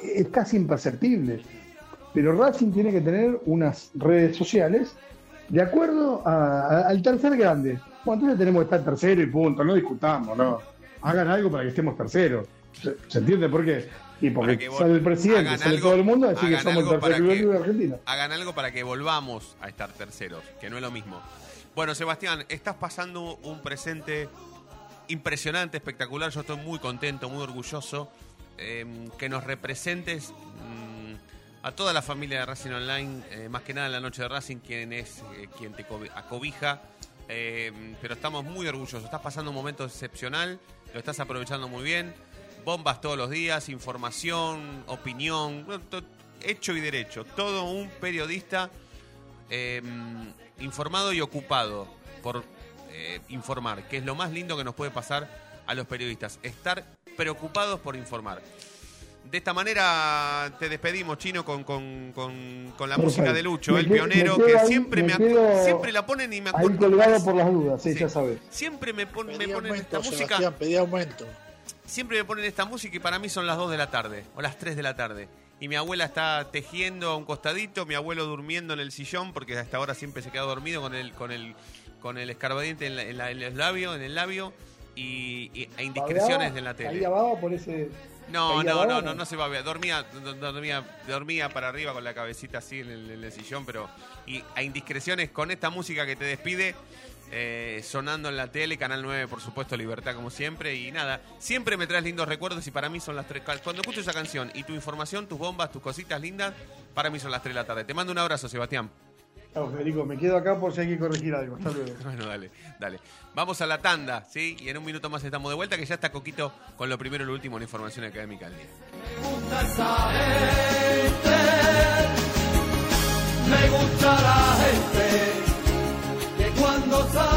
es casi imperceptible. Pero Racing tiene que tener unas redes sociales de acuerdo a- a- al tercer grande. Bueno, entonces tenemos que estar tercero y punto, no discutamos, no. Hagan algo para que estemos terceros. ¿Se, se entiende por qué? Y porque que sale el presidente, sale algo- todo el mundo, así que somos el tercer club de Argentina. Hagan algo para que volvamos a estar terceros, que no es lo mismo. Bueno, Sebastián, estás pasando un presente impresionante, espectacular. Yo estoy muy contento, muy orgulloso eh, que nos representes mm, a toda la familia de Racing Online, eh, más que nada en la noche de Racing, quien es eh, quien te cobi- acobija. Eh, pero estamos muy orgullosos. Estás pasando un momento excepcional, lo estás aprovechando muy bien. Bombas todos los días, información, opinión, hecho y derecho. Todo un periodista eh, informado y ocupado por informar, que es lo más lindo que nos puede pasar a los periodistas, estar preocupados por informar. De esta manera te despedimos, Chino, con, con- con- con la Perfecto. música de Lucho, Me el pionero, me que ahí- siempre me, me siempre la ponen y me Ahí acuerdo. colgado por las dudas, sí, Sí. ya sabes. Siempre me, pon- me ponen esta música. Pedí aumento. Siempre me ponen esta música y para mí son las 2 de la tarde o las 3 de la tarde. Y mi abuela está tejiendo a un costadito, mi abuelo durmiendo en el sillón porque hasta ahora siempre se queda dormido con el con el con el escarbadiente en, la- en la- en el labio, en el labio y, y- e indiscreciones en la tele. Ahí abajo por ese. No, no, no, no, no se va a ver. Dormía, do- dormía, dormía para arriba con la cabecita así en el, en el sillón, pero y a indiscreciones con esta música que te despide eh, sonando en la tele, Canal 9, por supuesto, Libertad como siempre y nada. Siempre me traes lindos recuerdos y para mí son las tres. Cuando escucho esa canción y tu información, tus bombas, tus cositas lindas, para mí son las 3 de la tarde. Te mando un abrazo, Sebastián. Chao, Federico, me quedo acá por si hay que corregir algo. Hasta luego. Bueno, dale, dale. Vamos a la tanda, ¿sí? Y en un minuto más estamos de vuelta, que ya está Coquito con lo primero y lo último en información académica del día. Me gusta la gente que cuando saluda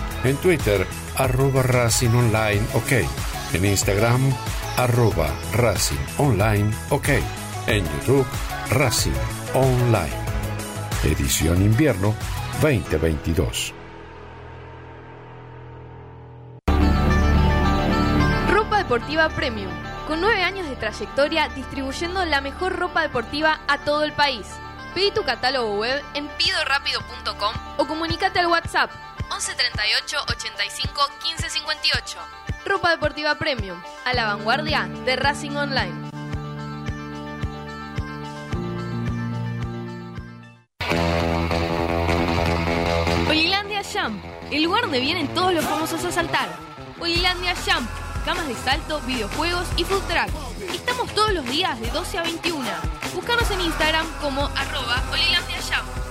En Twitter, arroba Racing Online OK. En Instagram, arroba Racing Online OK. En YouTube, Racing Online. Edición Invierno 2022. Ropa deportiva premium. Con nueve años de trayectoria distribuyendo la mejor ropa deportiva a todo el país. Pedí tu catálogo web en pidorapido.com o comunícate al WhatsApp 11 38 85 15 58. Ropa deportiva premium, a la vanguardia de Racing Online. Olilandia Jump, el lugar donde vienen todos los famosos a saltar. Olilandia Jump, camas de salto, videojuegos y food track. Estamos todos los días de 12 a 21. Búscanos en Instagram como arroba Olilandia Jump.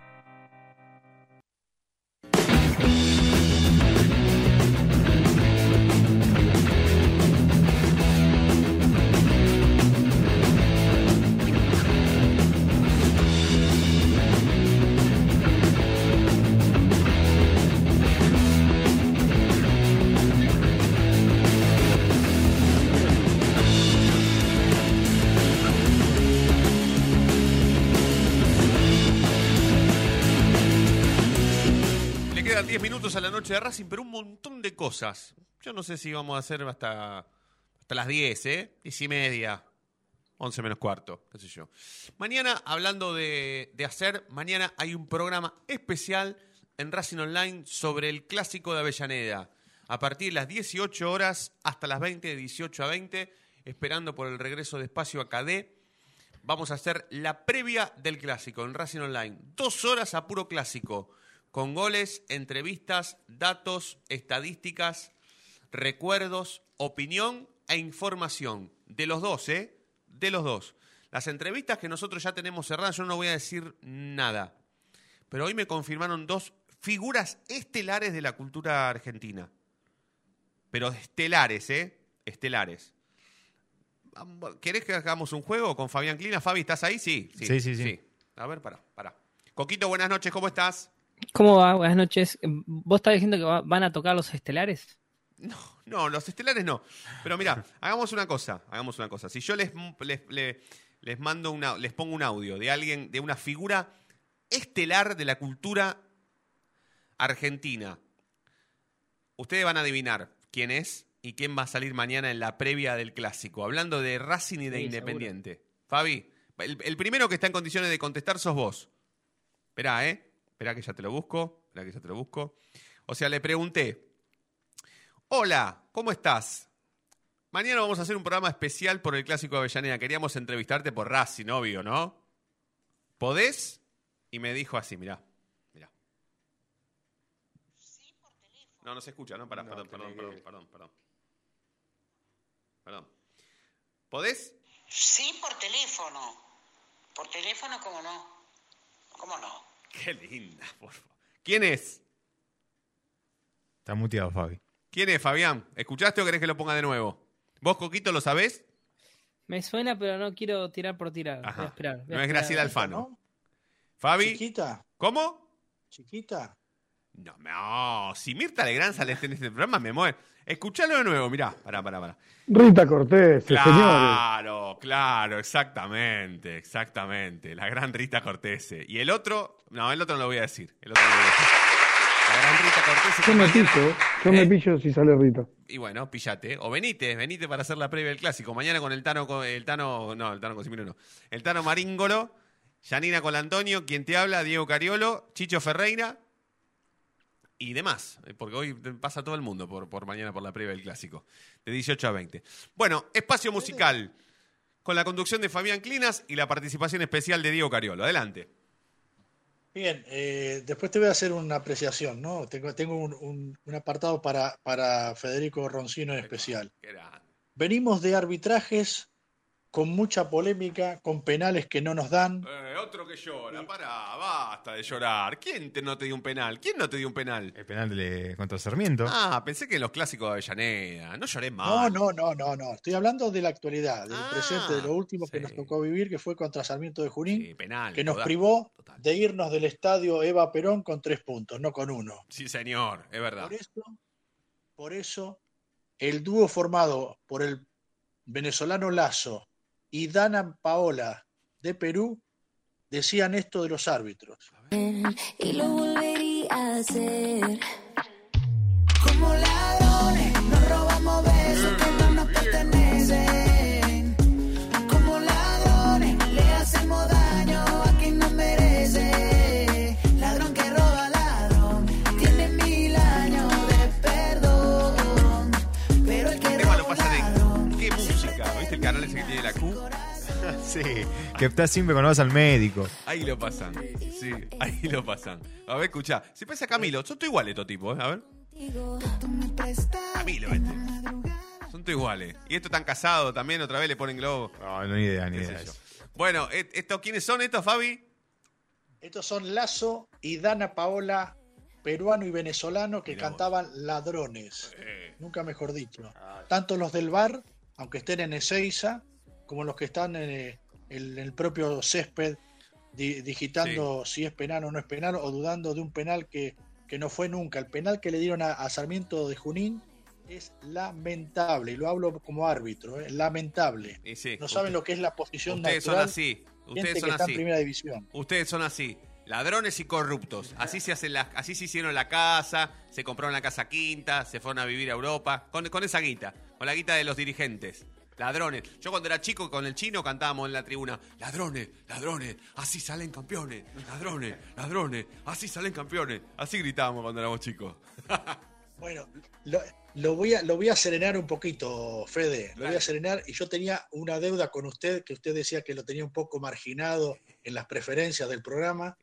De Racing, pero un montón de cosas. Yo no sé si vamos a hacer hasta, hasta las 10, ¿eh? 10 y media. 11 menos cuarto, qué sé yo. Mañana, hablando de, de hacer, mañana hay un programa especial en Racing Online sobre el clásico de Avellaneda. A partir de las 18 horas hasta las 20, de 18 a 20, esperando por el regreso de Espacio AKD. Vamos a hacer la previa del clásico en Racing Online. Dos horas a puro clásico, con goles, entrevistas, datos, estadísticas, recuerdos, opinión e información. De los dos, ¿eh? De los dos. Las entrevistas que nosotros ya tenemos cerradas, yo no voy a decir nada. Pero hoy me confirmaron dos figuras estelares de la cultura argentina. Pero estelares, ¿eh? Estelares. ¿Querés que hagamos un juego con Fabián Clina? Fabi, ¿estás ahí? Sí. Sí, sí, sí. A ver, pará, pará. Coquito, buenas noches, ¿cómo estás? ¿Cómo va? Buenas noches. ¿Vos estás diciendo que va- van a tocar los estelares? No, los estelares no. Pero mira, hagamos una cosa, hagamos una cosa. Si yo les, les, le- les mando una, les pongo un audio de alguien, de una figura estelar de la cultura argentina, ustedes van a adivinar quién es y quién va a salir mañana en la previa del clásico, hablando de Racing y de Sí, Independiente. Fabi, el, el primero que está en condiciones de contestar sos vos. Esperá, ¿eh? Esperá que ya te lo busco. Esperá que ya te lo busco. O sea, le pregunté, Hola, ¿cómo estás? Mañana vamos a hacer un programa especial por el Clásico de Avellaneda. Queríamos entrevistarte por Racing, obvio, ¿no? ¿Podés? Y me dijo así, mirá, mirá. No, no se escucha, ¿no? Pará, perdón, perdón, perdón, perdón, perdón. Perdón. ¿Podés? Sí, por teléfono. Por teléfono, ¿cómo no? ¿Cómo no? Qué linda, por favor. ¿Quién es? Está muteado, Fabi. ¿Quién es, Fabián? ¿Escuchaste o querés que lo ponga de nuevo? ¿Vos, Coquito, lo sabés? Me suena, pero no quiero tirar por tirar. Voy a Ajá. esperar. voy a No es. Graciela Alfano. Fabi. Chiquita. ¿Cómo? Chiquita. No, no, si Mirta Legrand sale en este programa me mueve. Escuchalo de nuevo, mirá. Pará, pará, pará. Rita Cortés, señores. Claro, claro, exactamente, exactamente. La gran Rita Cortese. Y el otro, no, el otro no lo voy a decir. El otro no lo voy a decir. La gran Rita Cortese. Yo me pillo, yo me pillo si sale Rita. Y bueno, pillate. O venite, venite para hacer la previa del clásico. Mañana con el Tano, el Tano, no, el Tano Cosimiro no. El Tano Maríngolo, Yanina Colantonio, quien te habla, Diego Cariolo, Chicho Ferreira y demás. eh, Porque hoy pasa todo el mundo por, por mañana por la previa del clásico. De 18 a 20. Bueno, espacio musical. Con la conducción de Fabián Clinas y la participación especial de Diego Cariolo. Adelante. Bien, eh, después te voy a hacer una apreciación, ¿no? Tengo, tengo un, un- un apartado para, para Federico Roncino en especial. Venimos de arbitrajes con mucha polémica, con penales que no nos dan. Eh, otro que llora. Pará, basta de llorar. ¿Quién te- no te dio un penal? ¿Quién no te dio un penal? El penal de, contra Sarmiento. Ah, pensé que en los clásicos de Avellaneda. No lloré No, más. no, no, no, no. Estoy hablando de la actualidad, del Ah, presente, de lo último que nos tocó vivir, que fue contra Sarmiento de Junín, penal. que nos privó de irnos del estadio Eva Perón con tres puntos, no con uno. Sí, señor, es verdad. Por eso, por eso, el dúo formado por el venezolano Lazo y Dana Paola de Perú decían esto de los árbitros. y lo volvería a hacer. Sí, que está siempre cuando vas al médico. Ahí lo pasan. Sí, ahí lo pasan. A ver, escuchá. Si pasa Camilo, son todos iguales estos tipos, ¿eh? A ver. Camilo, este. Son todos iguales. Y estos están casados también, otra vez le ponen globo. No, no, ni idea, ni idea. yo. Bueno, e- esto, ¿quiénes son estos, Fabi? Estos son Lazo y Dana Paola, peruano y venezolano, que Mirá vos. cantaban ladrones. Eh, Nunca mejor dicho. Ah. Tanto los del bar, aunque estén en Ezeiza, como los que están en, el propio césped, di- digitando si es penal o no es penal, o dudando de un penal que, que no fue nunca. El penal que le dieron a, a Sarmiento de Junín es lamentable, y lo hablo como árbitro, eh, lamentable. sí, No saben lo que es la posición Ustedes son natural. así. gente Ustedes que son está así. en primera división. Ustedes son así. Ladrones y corruptos. Así se hacen las, así se hicieron la casa, se compraron la casa quinta, se fueron a vivir a Europa, con, con esa guita, con la guita de los dirigentes. Ladrones. Yo cuando era chico con el chino cantábamos en la tribuna, ladrones, ladrones, así salen campeones, ladrones, ladrones, así salen campeones. Así gritábamos cuando éramos chicos. Bueno, lo, lo voy a, lo voy a serenar un poquito, Fede. Lo voy a serenar. Y yo tenía una deuda con usted, que usted decía que lo tenía un poco marginado en las preferencias del programa.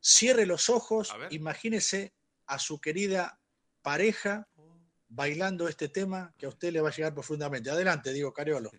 Cierre los ojos, imagínese a su querida pareja bailando este tema que a usted le va a llegar profundamente. Adelante, digo Cariolo.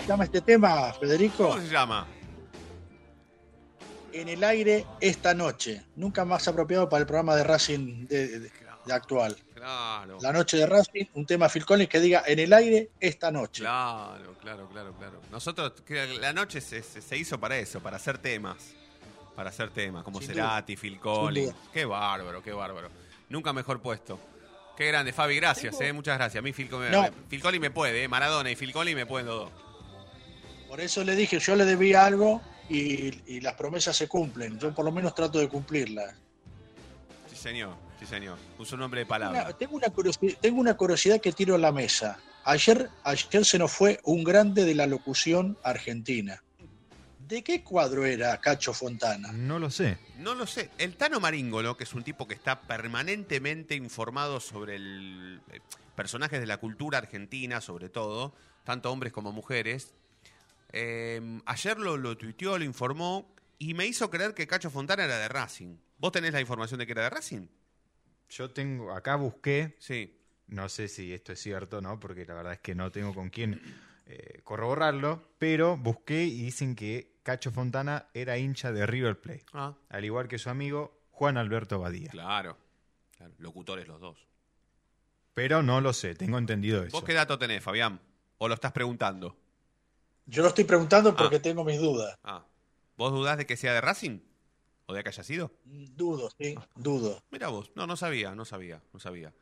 Se llama este tema, Federico? ¿Cómo se llama? En el aire esta noche. Nunca más apropiado para el programa de Racing de, de- de actual. Claro. La noche de Racing, un tema Phil Collins que diga en el aire esta noche. Claro, claro, claro, claro. Nosotros, que la noche se, se- se hizo para eso, para hacer temas. Para hacer temas, como Sin Cerati, Phil Collins. Qué bárbaro, qué bárbaro. Nunca mejor puesto. Qué grande, Fabi, gracias, eh, muchas gracias. A mí Phil, Collins- No. Phil Collins me puede, eh, Maradona y Phil Collins me pueden los dos. Por eso le dije, yo le debía algo y, y las promesas se cumplen. Yo por lo menos trato de cumplirlas. Sí, señor, sí, señor. Uso un nombre de palabra. Una- tengo, una curiosidad, tengo una curiosidad que tiro a la mesa. Ayer, ayer se nos fue un grande de la locución argentina. ¿De qué cuadro era Cacho Fontana? No lo sé. No lo sé. El Tano Maringolo, que es un tipo que está permanentemente informado sobre el eh, personajes de la cultura argentina, sobre todo, tanto hombres como mujeres, eh, ayer lo, lo tuiteó, lo informó y me hizo creer que Cacho Fontana era de Racing. ¿Vos tenés la información de que era de Racing? Yo tengo, acá busqué, Sí. no sé si esto es cierto, ¿no? Porque la verdad es que no tengo con quién eh, corroborarlo, pero busqué y dicen que Cacho Fontana era hincha de River Plate, Ah, al igual que su amigo Juan Alberto Badía. claro. Claro, Locutores los dos. Pero no lo sé, tengo entendido eso. ¿Vos qué dato tenés, Fabián? ¿O lo estás preguntando? Yo lo estoy preguntando porque tengo mis dudas. Ah. ¿Vos dudás de que sea de Racing? ¿O de que haya sido? Dudo, sí, dudo. Mira vos. No, no sabía, no sabía, no sabía.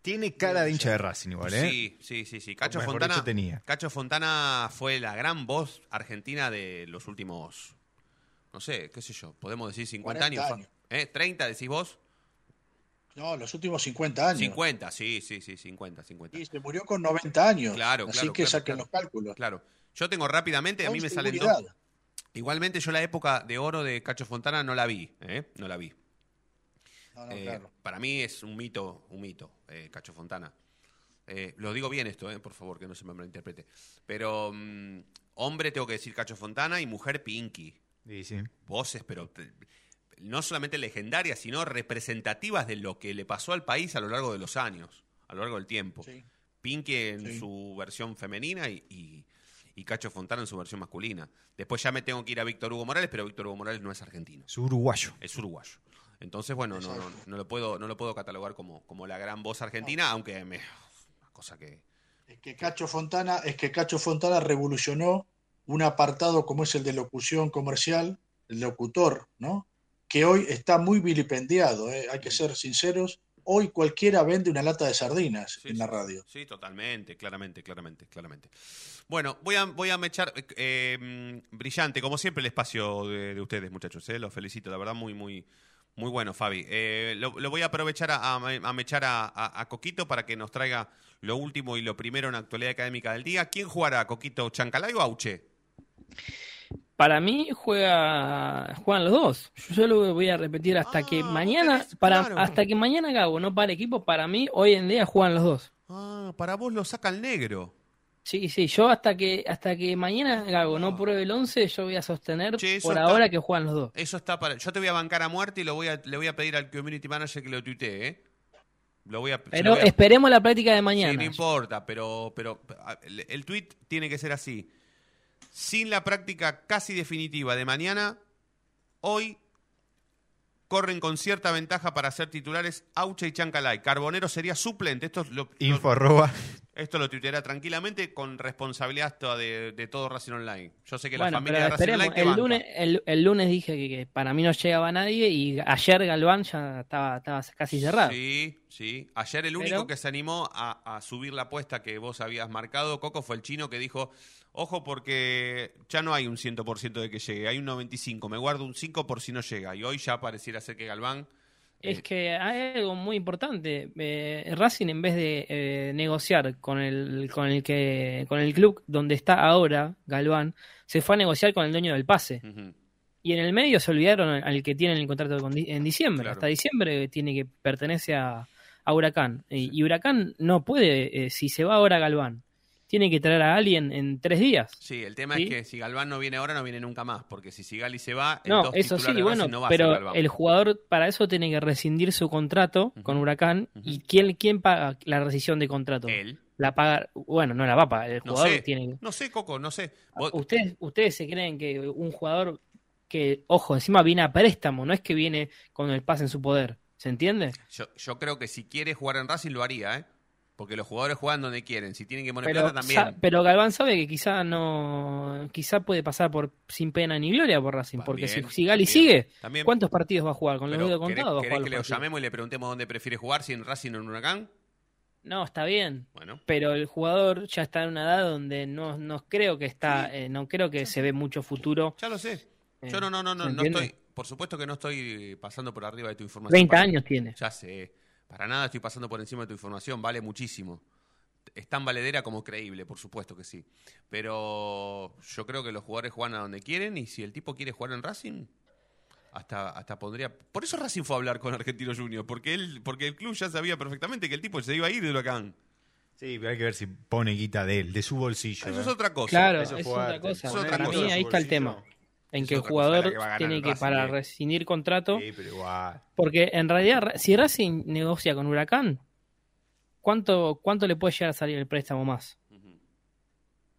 Tiene cara de hincha de Racing igual, ¿eh? Sí, sí, sí, sí. Cacho Fontana, tenía. Cacho Fontana fue la gran voz argentina de los últimos, no sé, qué sé yo, podemos decir 50 40 años. años. ¿Eh? ¿30 decís vos? No, los últimos 50 años. 50, sí, sí, sí, 50, 50. Y se murió con 90 años. Claro, Así claro, que claro, saquen claro. los cálculos. Claro. Yo tengo rápidamente, a mí me salen dos. Igualmente yo la época de oro de Cacho Fontana no la vi, ¿eh? No la vi. No, no, Eh, claro. Para mí es un mito, un mito, eh, Cacho Fontana. Eh, lo digo bien esto, eh, por favor, que no se me malinterprete. Pero mm, hombre tengo que decir Cacho Fontana y mujer Pinky. Sí, sí. Voces, pero te- no solamente legendarias, sino representativas de lo que le pasó al país a lo largo de los años, a lo largo del tiempo. Pinky en Sí. su versión femenina y, y- y Cacho Fontana en su versión masculina. Después ya me tengo que ir a Víctor Hugo Morales, pero Víctor Hugo Morales no es argentino. Es uruguayo. Es uruguayo. Entonces, bueno, no, no, no lo puedo, no lo puedo catalogar como, como la gran voz argentina, aunque me. Una cosa que. Es que Cacho Fontana, es que Cacho Fontana revolucionó un apartado como es el de locución comercial, el locutor, ¿no? Que hoy está muy vilipendiado, ¿eh? hay que ser sinceros. Hoy cualquiera vende una lata de sardinas en la radio. Sí, totalmente, claramente, claramente, claramente. Bueno, voy a, voy a mechar. eh, mm, brillante, como siempre, el espacio de, de ustedes, muchachos. Eh, los felicito, la verdad, muy, muy, muy bueno, Fabi. Eh, lo, lo voy a aprovechar a, a- a mechar a, a- a Coquito para que nos traiga lo último y lo primero en la actualidad académica del día. ¿Quién jugará, Coquito? ¿Chancalay o Auche? Para mí juega, juegan los dos. Yo lo voy a repetir hasta que mañana, para, claro. hasta que mañana Gago no para equipo, para mí hoy en día juegan los dos. Ah, para vos lo saca el negro. Sí, sí, yo hasta que hasta que mañana Gago no pruebe el 11, yo voy a sostener Che, por está- ahora que juegan los dos. Eso está para. Yo te voy a bancar a muerte y lo voy a, le voy a pedir al community manager que lo tuitee, ¿eh? Lo voy a. Pero voy a- esperemos la práctica de Sí, mañana. no importa, pero, pero el, el tweet tiene que ser así. Sin la práctica casi definitiva de mañana, hoy corren con cierta ventaja para ser titulares Auche y Chancalay. Carbonero sería suplente. Esto lo, Info lo- arroba. Esto lo tuiteará tranquilamente con responsabilidad hasta de, de todo Racing Online. Yo sé que Bueno, la familia de Racing. Online te El banca. lunes, el, el lunes dije que, que para mí no llegaba nadie y ayer Galván ya estaba, estaba casi cerrado. Sí, sí. Ayer el único Pero- que se animó a, a subir la apuesta que vos habías marcado, Coco, fue el chino que dijo, ojo porque ya no hay un 100% de que llegue, hay un 95%, me guardo un 5% por si no llega. Y hoy ya pareciera ser que Galván... Es que hay algo muy importante. Eh, Racing en vez de eh, negociar con el con el que con el club donde está ahora Galván, se fue a negociar con el dueño del pase. Y en el medio se olvidaron al- al que tienen el contrato con en diciembre. Hasta diciembre tiene que pertenece a, a Huracán. Y, y Huracán no puede, eh, si se va ahora Galván, tiene que traer a alguien en tres días. Sí, el tema ¿Sí? es que si Galván no viene ahora, no viene nunca más, porque si Sigali se va, el No, dos eso sí, bueno, no va a ser pero Galván. el jugador para eso tiene que rescindir su contrato con Huracán. ¿Y quién, quién paga la rescisión de contrato? Él. La paga, bueno, no la va a pagar, el No jugador sé, tiene que- no sé, Coco, no sé. Vos- ¿Ustedes, ustedes se creen que un jugador que, ojo, encima viene a préstamo, no es que viene con el pase en su poder, ¿se entiende? yo, yo creo que si quiere jugar en Racing lo haría, ¿eh? Porque los jugadores juegan donde quieren, si tienen que poner Pero, plata también. pero Galván sabe que quizá no, quizá puede pasar por sin pena ni gloria por Racing, porque si, si Gali también, sigue, también. ¿cuántos partidos va a jugar? Con los dedos ¿querés- contados querés que le llamemos y le preguntemos dónde prefiere jugar, si en Racing o en Huracán? No, está bien. Bueno. Pero el jugador ya está en una edad donde no, no creo que está, eh, no creo que se ve mucho futuro. Ya lo sé. Eh, Yo no, no, no, no, ¿se no estoy, por supuesto que no estoy pasando por arriba de tu información. 20 Para- años tiene. Ya sé, para nada estoy pasando por encima de tu información, vale muchísimo. Es tan valedera como creíble, por supuesto que sí. Pero yo creo que los jugadores juegan a donde quieren y si el tipo quiere jugar en Racing, hasta, hasta pondría... Por eso Racing fue a hablar con Argentino Junior, porque, él, porque el club ya sabía perfectamente que el tipo se iba a ir de Huracán. Sí, pero hay que ver si pone guita de él, de su bolsillo. Eso ¿eh? es otra cosa. Claro, Eso es otra cosa. Guita mí ahí está el tema. En Es que el jugador que tiene que, Racing, para eh. rescindir contrato, Sí, pero igual. porque en realidad, si Racing negocia con Huracán, ¿cuánto, ¿cuánto le puede llegar a salir el préstamo más?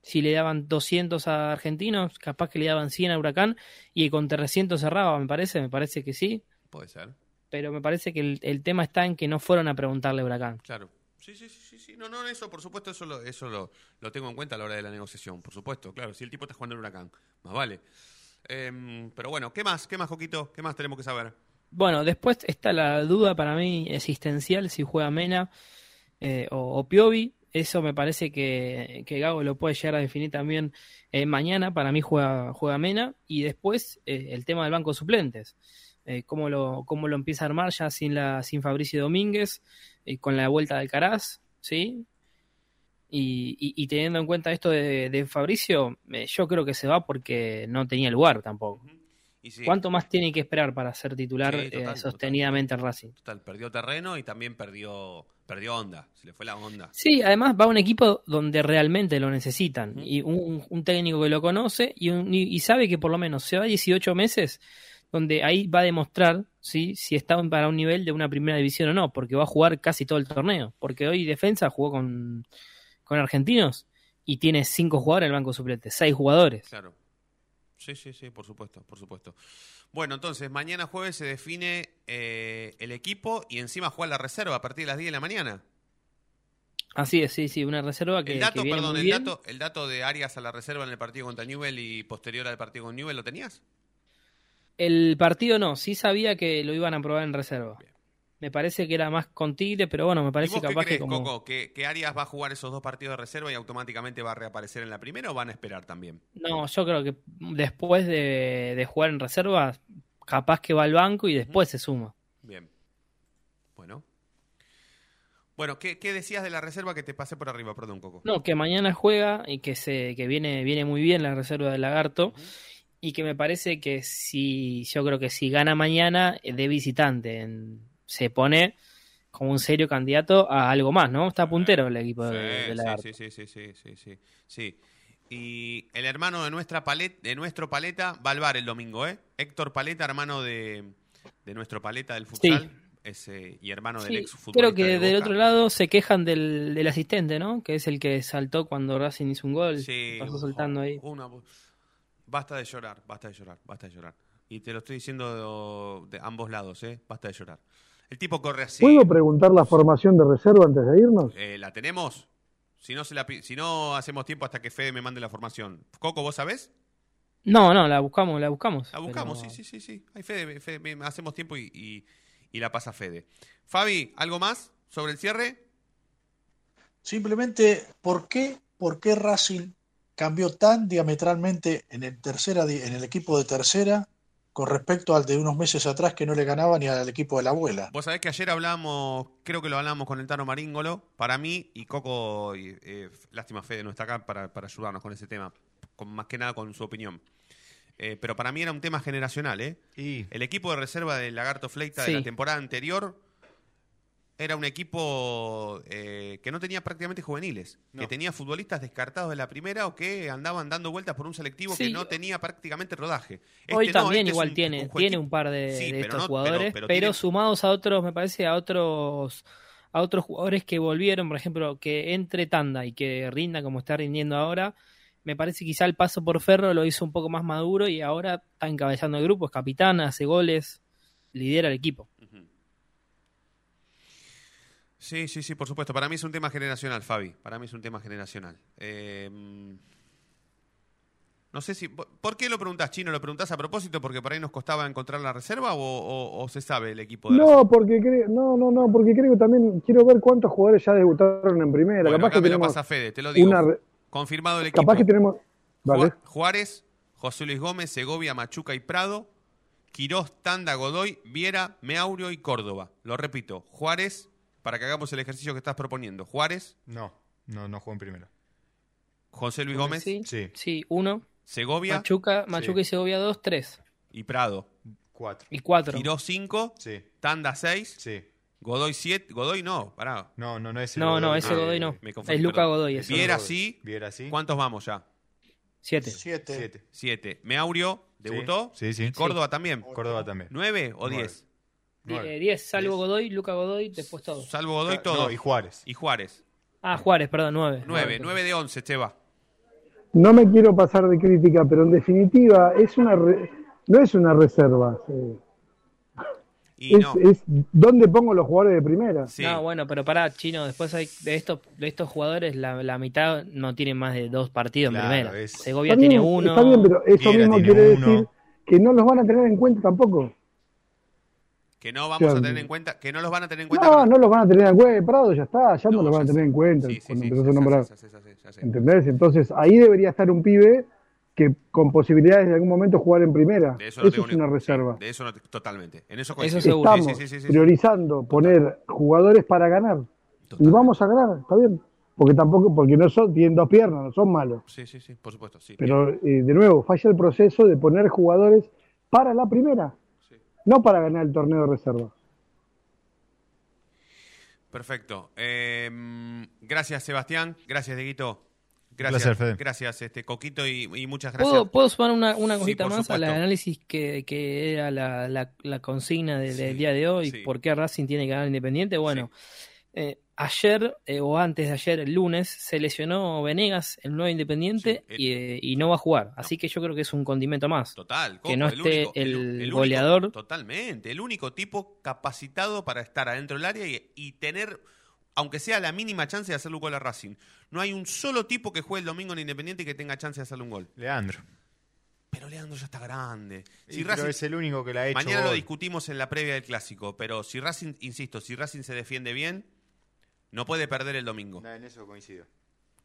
Si le daban 200 a Argentinos, capaz que le daban 100 a Huracán y con 300 cerraba, me parece, me parece que sí. Puede ser, Pero me parece que el, el tema está en que no fueron a preguntarle a Huracán. claro. Sí, sí, sí, sí, sí. No, no, eso, por supuesto, eso, lo, eso lo, lo tengo en cuenta a la hora de la negociación, por supuesto, claro. Si el tipo está jugando en Huracán, más vale. Em, pero bueno, ¿qué más? ¿Qué más, Joquito? ¿Qué más tenemos que saber? Bueno, después está la duda para mí existencial si juega Mena eh, o, o Piovi. Eso me parece que, que Gago lo puede llegar a definir también eh, mañana. Para mí juega, juega Mena. Y después eh, el tema del banco de suplentes. Cómo, lo, cómo lo empieza a armar ya sin, la, sin Fabricio Domínguez, con la vuelta de Alcaraz, ¿sí? Y, y- y teniendo en cuenta esto de, de Fabricio, eh, yo creo que se va porque no tenía lugar tampoco. Y sí, ¿Cuánto más tiene que esperar para ser titular Sí, total, eh, total. sostenidamente en Racing? Total, perdió terreno y también perdió, perdió onda. Se le fue la onda. Sí, además va a un equipo donde realmente lo necesitan. Y un, un técnico que lo conoce y, un- y- y sabe que por lo menos se va 18 meses, donde ahí va a demostrar ¿sí? si está para un nivel de una primera división o no, porque va a jugar casi todo el torneo. Porque hoy defensa jugó con, con argentinos y tiene cinco jugadores en el banco suplente, seis jugadores. Claro. Sí, sí, sí, por supuesto, por supuesto. Bueno, entonces, mañana jueves se define eh, el equipo y encima juega la reserva a partir de las 10 de la mañana. Así es, sí, sí, una reserva que, El dato, que viene perdón, muy el bien. dato, el dato de Arias a la reserva en el partido contra Newell y posterior al partido con Newell, ¿lo tenías? El partido no, sí sabía que lo iban a probar en reserva. Me parece que era más con Tigre, pero bueno, me ¿Y parece qué capaz crees, que como... Coco? ¿Que, que Arias va a jugar esos dos partidos de reserva y automáticamente va a reaparecer en la primera o van a esperar también? No, yo creo que después de, de jugar en reserva, capaz que va al banco y después se suma. Bien. Bueno. Bueno, ¿qué, qué decías de la reserva que te pasé por arriba? Perdón, Coco. No, que mañana juega y que se que viene viene muy bien la reserva del Lagarto y que me parece que si yo creo que si gana mañana eh, de visitante en- se pone como un serio candidato a algo más, ¿no? Está puntero el equipo de, de Sí, Lagarto. sí, sí, sí, sí, sí, sí, sí. Y el hermano de nuestra paleta, de nuestro paleta va al bar el domingo, ¿eh? Héctor Paleta, hermano de, de nuestro paleta del futsal, es, eh, y hermano del Sí, ex futbolista creo que de del otro lado se quejan del, del asistente, ¿no? Que es el que saltó cuando Racing hizo un gol. Sí, pasó soltando ahí. Una- basta de llorar, basta de llorar, basta de llorar. Y te lo estoy diciendo de, de ambos lados, ¿eh? Basta de llorar. El tipo corre así. ¿Puedo preguntar la formación de reserva antes de irnos? Eh, ¿La tenemos? Si no, se la, pi- si no, hacemos tiempo hasta que Fede me mande la formación. Coco, ¿vos sabés? No, no, la buscamos, la buscamos. La buscamos, pero- sí, sí, sí, sí. Ahí Fede, Fede, me- hacemos tiempo y, y- y la pasa Fede. Fabi, ¿algo más sobre el cierre? Simplemente, ¿por qué, por qué Racing cambió tan diametralmente en el, tercera, en el equipo de tercera con respecto al de unos meses atrás que no le ganaba ni al equipo de la abuela? Vos sabés que ayer hablamos, creo que lo hablamos con el Tano Maríngolo, para mí, y Coco, y, eh, lástima Fede no está acá para, para ayudarnos con ese tema, con, más que nada con su opinión. Eh, pero para mí era un tema generacional, ¿eh? El equipo de reserva del Lagarto Fleita de la temporada anterior era un equipo eh, que no tenía prácticamente juveniles, que tenía futbolistas descartados de la primera o que andaban dando vueltas por un selectivo que no tenía prácticamente rodaje. Hoy Este no, también este es igual un- tiene, un tiene un par de, Sí, de pero estos no- jugadores, pero- pero, pero tiene- sumados a otros, me parece, a otros a otros jugadores que volvieron, por ejemplo, que entre tanda y que rinda como está rindiendo ahora, me parece quizá el paso por Ferro lo hizo un poco más maduro y ahora está encabezando el grupo, es capitán, hace goles, lidera el equipo. Sí, sí, sí, por supuesto. Para mí es un tema generacional, Fabi. Para mí es un tema generacional. Eh, no sé si... ¿Por qué lo preguntás, Chino? ¿Lo preguntás a propósito porque por ahí nos costaba encontrar la reserva o, o- o se sabe el equipo de No, porque creo, no, no, no, porque creo que también quiero ver cuántos jugadores ya debutaron en primera. Bueno, capaz acá que me lo pasa Fede, te lo digo. una Confirmado el equipo. capaz que tenemos, vale. Ju- Juárez, José Luis Gómez, Segovia, Machuca y Prado, Quirós, Tanda, Godoy, Viera, Meaurio y Córdoba. Lo repito, Juárez, para que hagamos el ejercicio que estás proponiendo. Juárez, No, no, no jugó en primera. José Luis Gómez, Sí, Sí. sí, uno, Segovia Machuca, Machuca y Segovia dos, tres y Prado. Cuatro. y cuatro. Quirós 5, Sí, Tanda 6, sí. Godoy 7, Godoy no, pará. No, no, no es el No, no, ese Ah, Godoy no. me confundí, Es Luca perdón. Godoy. ese. Viera sí, Viera sí. ¿cuántos vamos ya? Siete. Siete. Siete. 7. Meaurio, ¿debutó? Sí, sí. Córdoba también. Córdoba también. ¿9 o Nueve. 10? Nueve. Eh, diez, salvo Godoy, Luca Godoy, después todos. Salvo Godoy, No, todo. y Juárez. Y Juárez. Ah, Juárez, perdón, nueve. 9, 9 de 11, Cheva. No me quiero pasar de crítica, pero en definitiva es una re- no es una reserva. eh, Y es, no. es dónde pongo los jugadores de primera. Sí. No, bueno, pero pará, Chino, después hay de estos, de estos jugadores, la, la mitad no tienen más de dos partidos en Claro, primera. es- Segovia Está bien, tiene uno. está bien, pero eso Viera mismo quiere uno. decir que no los van a tener en cuenta tampoco. Que no vamos Claro. a tener en cuenta, que no los van a tener en cuenta. No, no los van a tener en cuenta. Prado ya está, ya no, No, los van a tener sé. en cuenta Sí, sí, cuando sí, empezás a nombrar. ¿Entendés? Entonces ahí debería estar un pibe que con posibilidades de algún momento jugar en primera. De eso Eso, no tengo es una sí, reserva. de eso no, te- totalmente. En eso Eso coincido. seguro. Estamos Sí, sí, sí, sí, sí. priorizando poner jugadores para ganar. Y vamos a ganar, está bien. Porque tampoco, porque no son, tienen dos piernas, no son malos. Sí, sí, sí, por supuesto. Sí. Pero eh, de nuevo, falla el proceso de poner jugadores para la primera, no para ganar el torneo de reserva. Perfecto. Eh, gracias, Sebastián. Gracias, Dieguito. Gracias, placer, Fede. gracias, este Coquito, y, y muchas gracias. ¿Puedo, ¿Puedo sumar una, cosita más al análisis que, que era la, la- la consigna de- del Sí, día de hoy? sí. ¿Por qué Racing tiene que ganar Independiente? Bueno, eh, ayer eh, o antes de ayer, el lunes, se lesionó Venegas, el nuevo Independiente, Sí, el- y, eh, y no va a jugar. Así que yo creo que es un condimento más. Total. que Coco, no el esté único- el, el único- goleador. totalmente. El único tipo capacitado para estar adentro del área y, y tener, aunque sea la mínima chance de hacerle un gol a Racing. No hay un solo tipo que juegue el domingo en Independiente y que tenga chance de hacerle un gol. Leandro. Pero Leandro ya está grande. Si pero Racing- es el único que la ha hecho. Mañana lo discutimos en la previa del clásico, pero si Racing, insisto, si Racing se defiende bien, no puede perder el domingo. En eso coincido.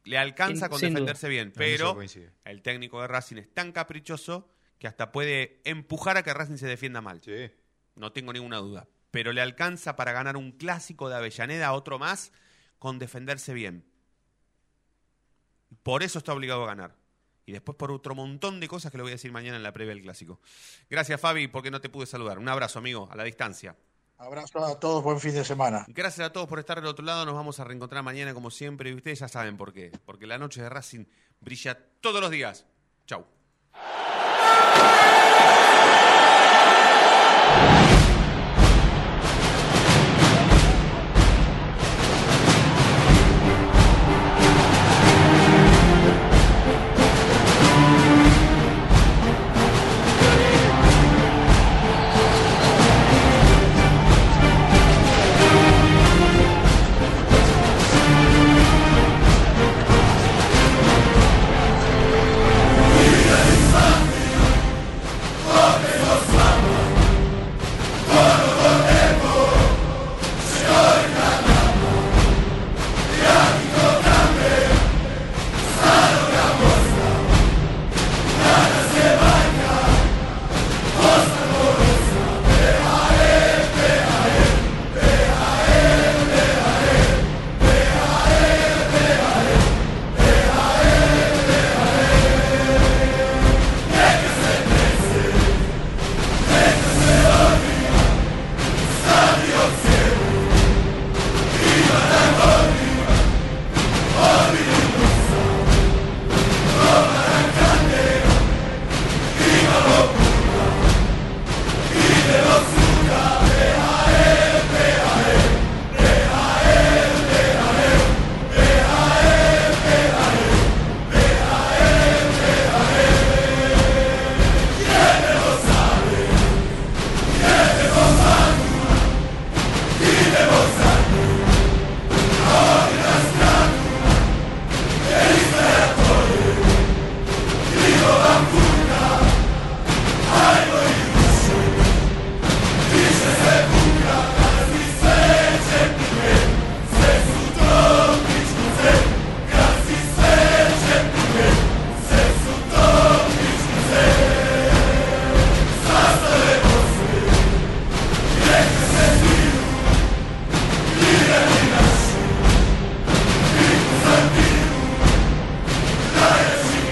Le alcanza con sin defenderse bien, pero el técnico de Racing es tan caprichoso que hasta puede empujar a que Racing se defienda mal. Sí. No tengo ninguna duda. Pero le alcanza para ganar un clásico de Avellaneda, otro más, con defenderse bien. Por eso está obligado a ganar. y después por otro montón de cosas que le voy a decir mañana en la previa del clásico. Gracias, Fabi, porque no te pude saludar. Un abrazo, amigo, a la distancia. Abrazo a todos, buen fin de semana. Gracias a todos por estar del otro lado. Nos vamos a reencontrar mañana como siempre y ustedes ya saben por qué. Porque la noche de Racing brilla todos los días. Chau.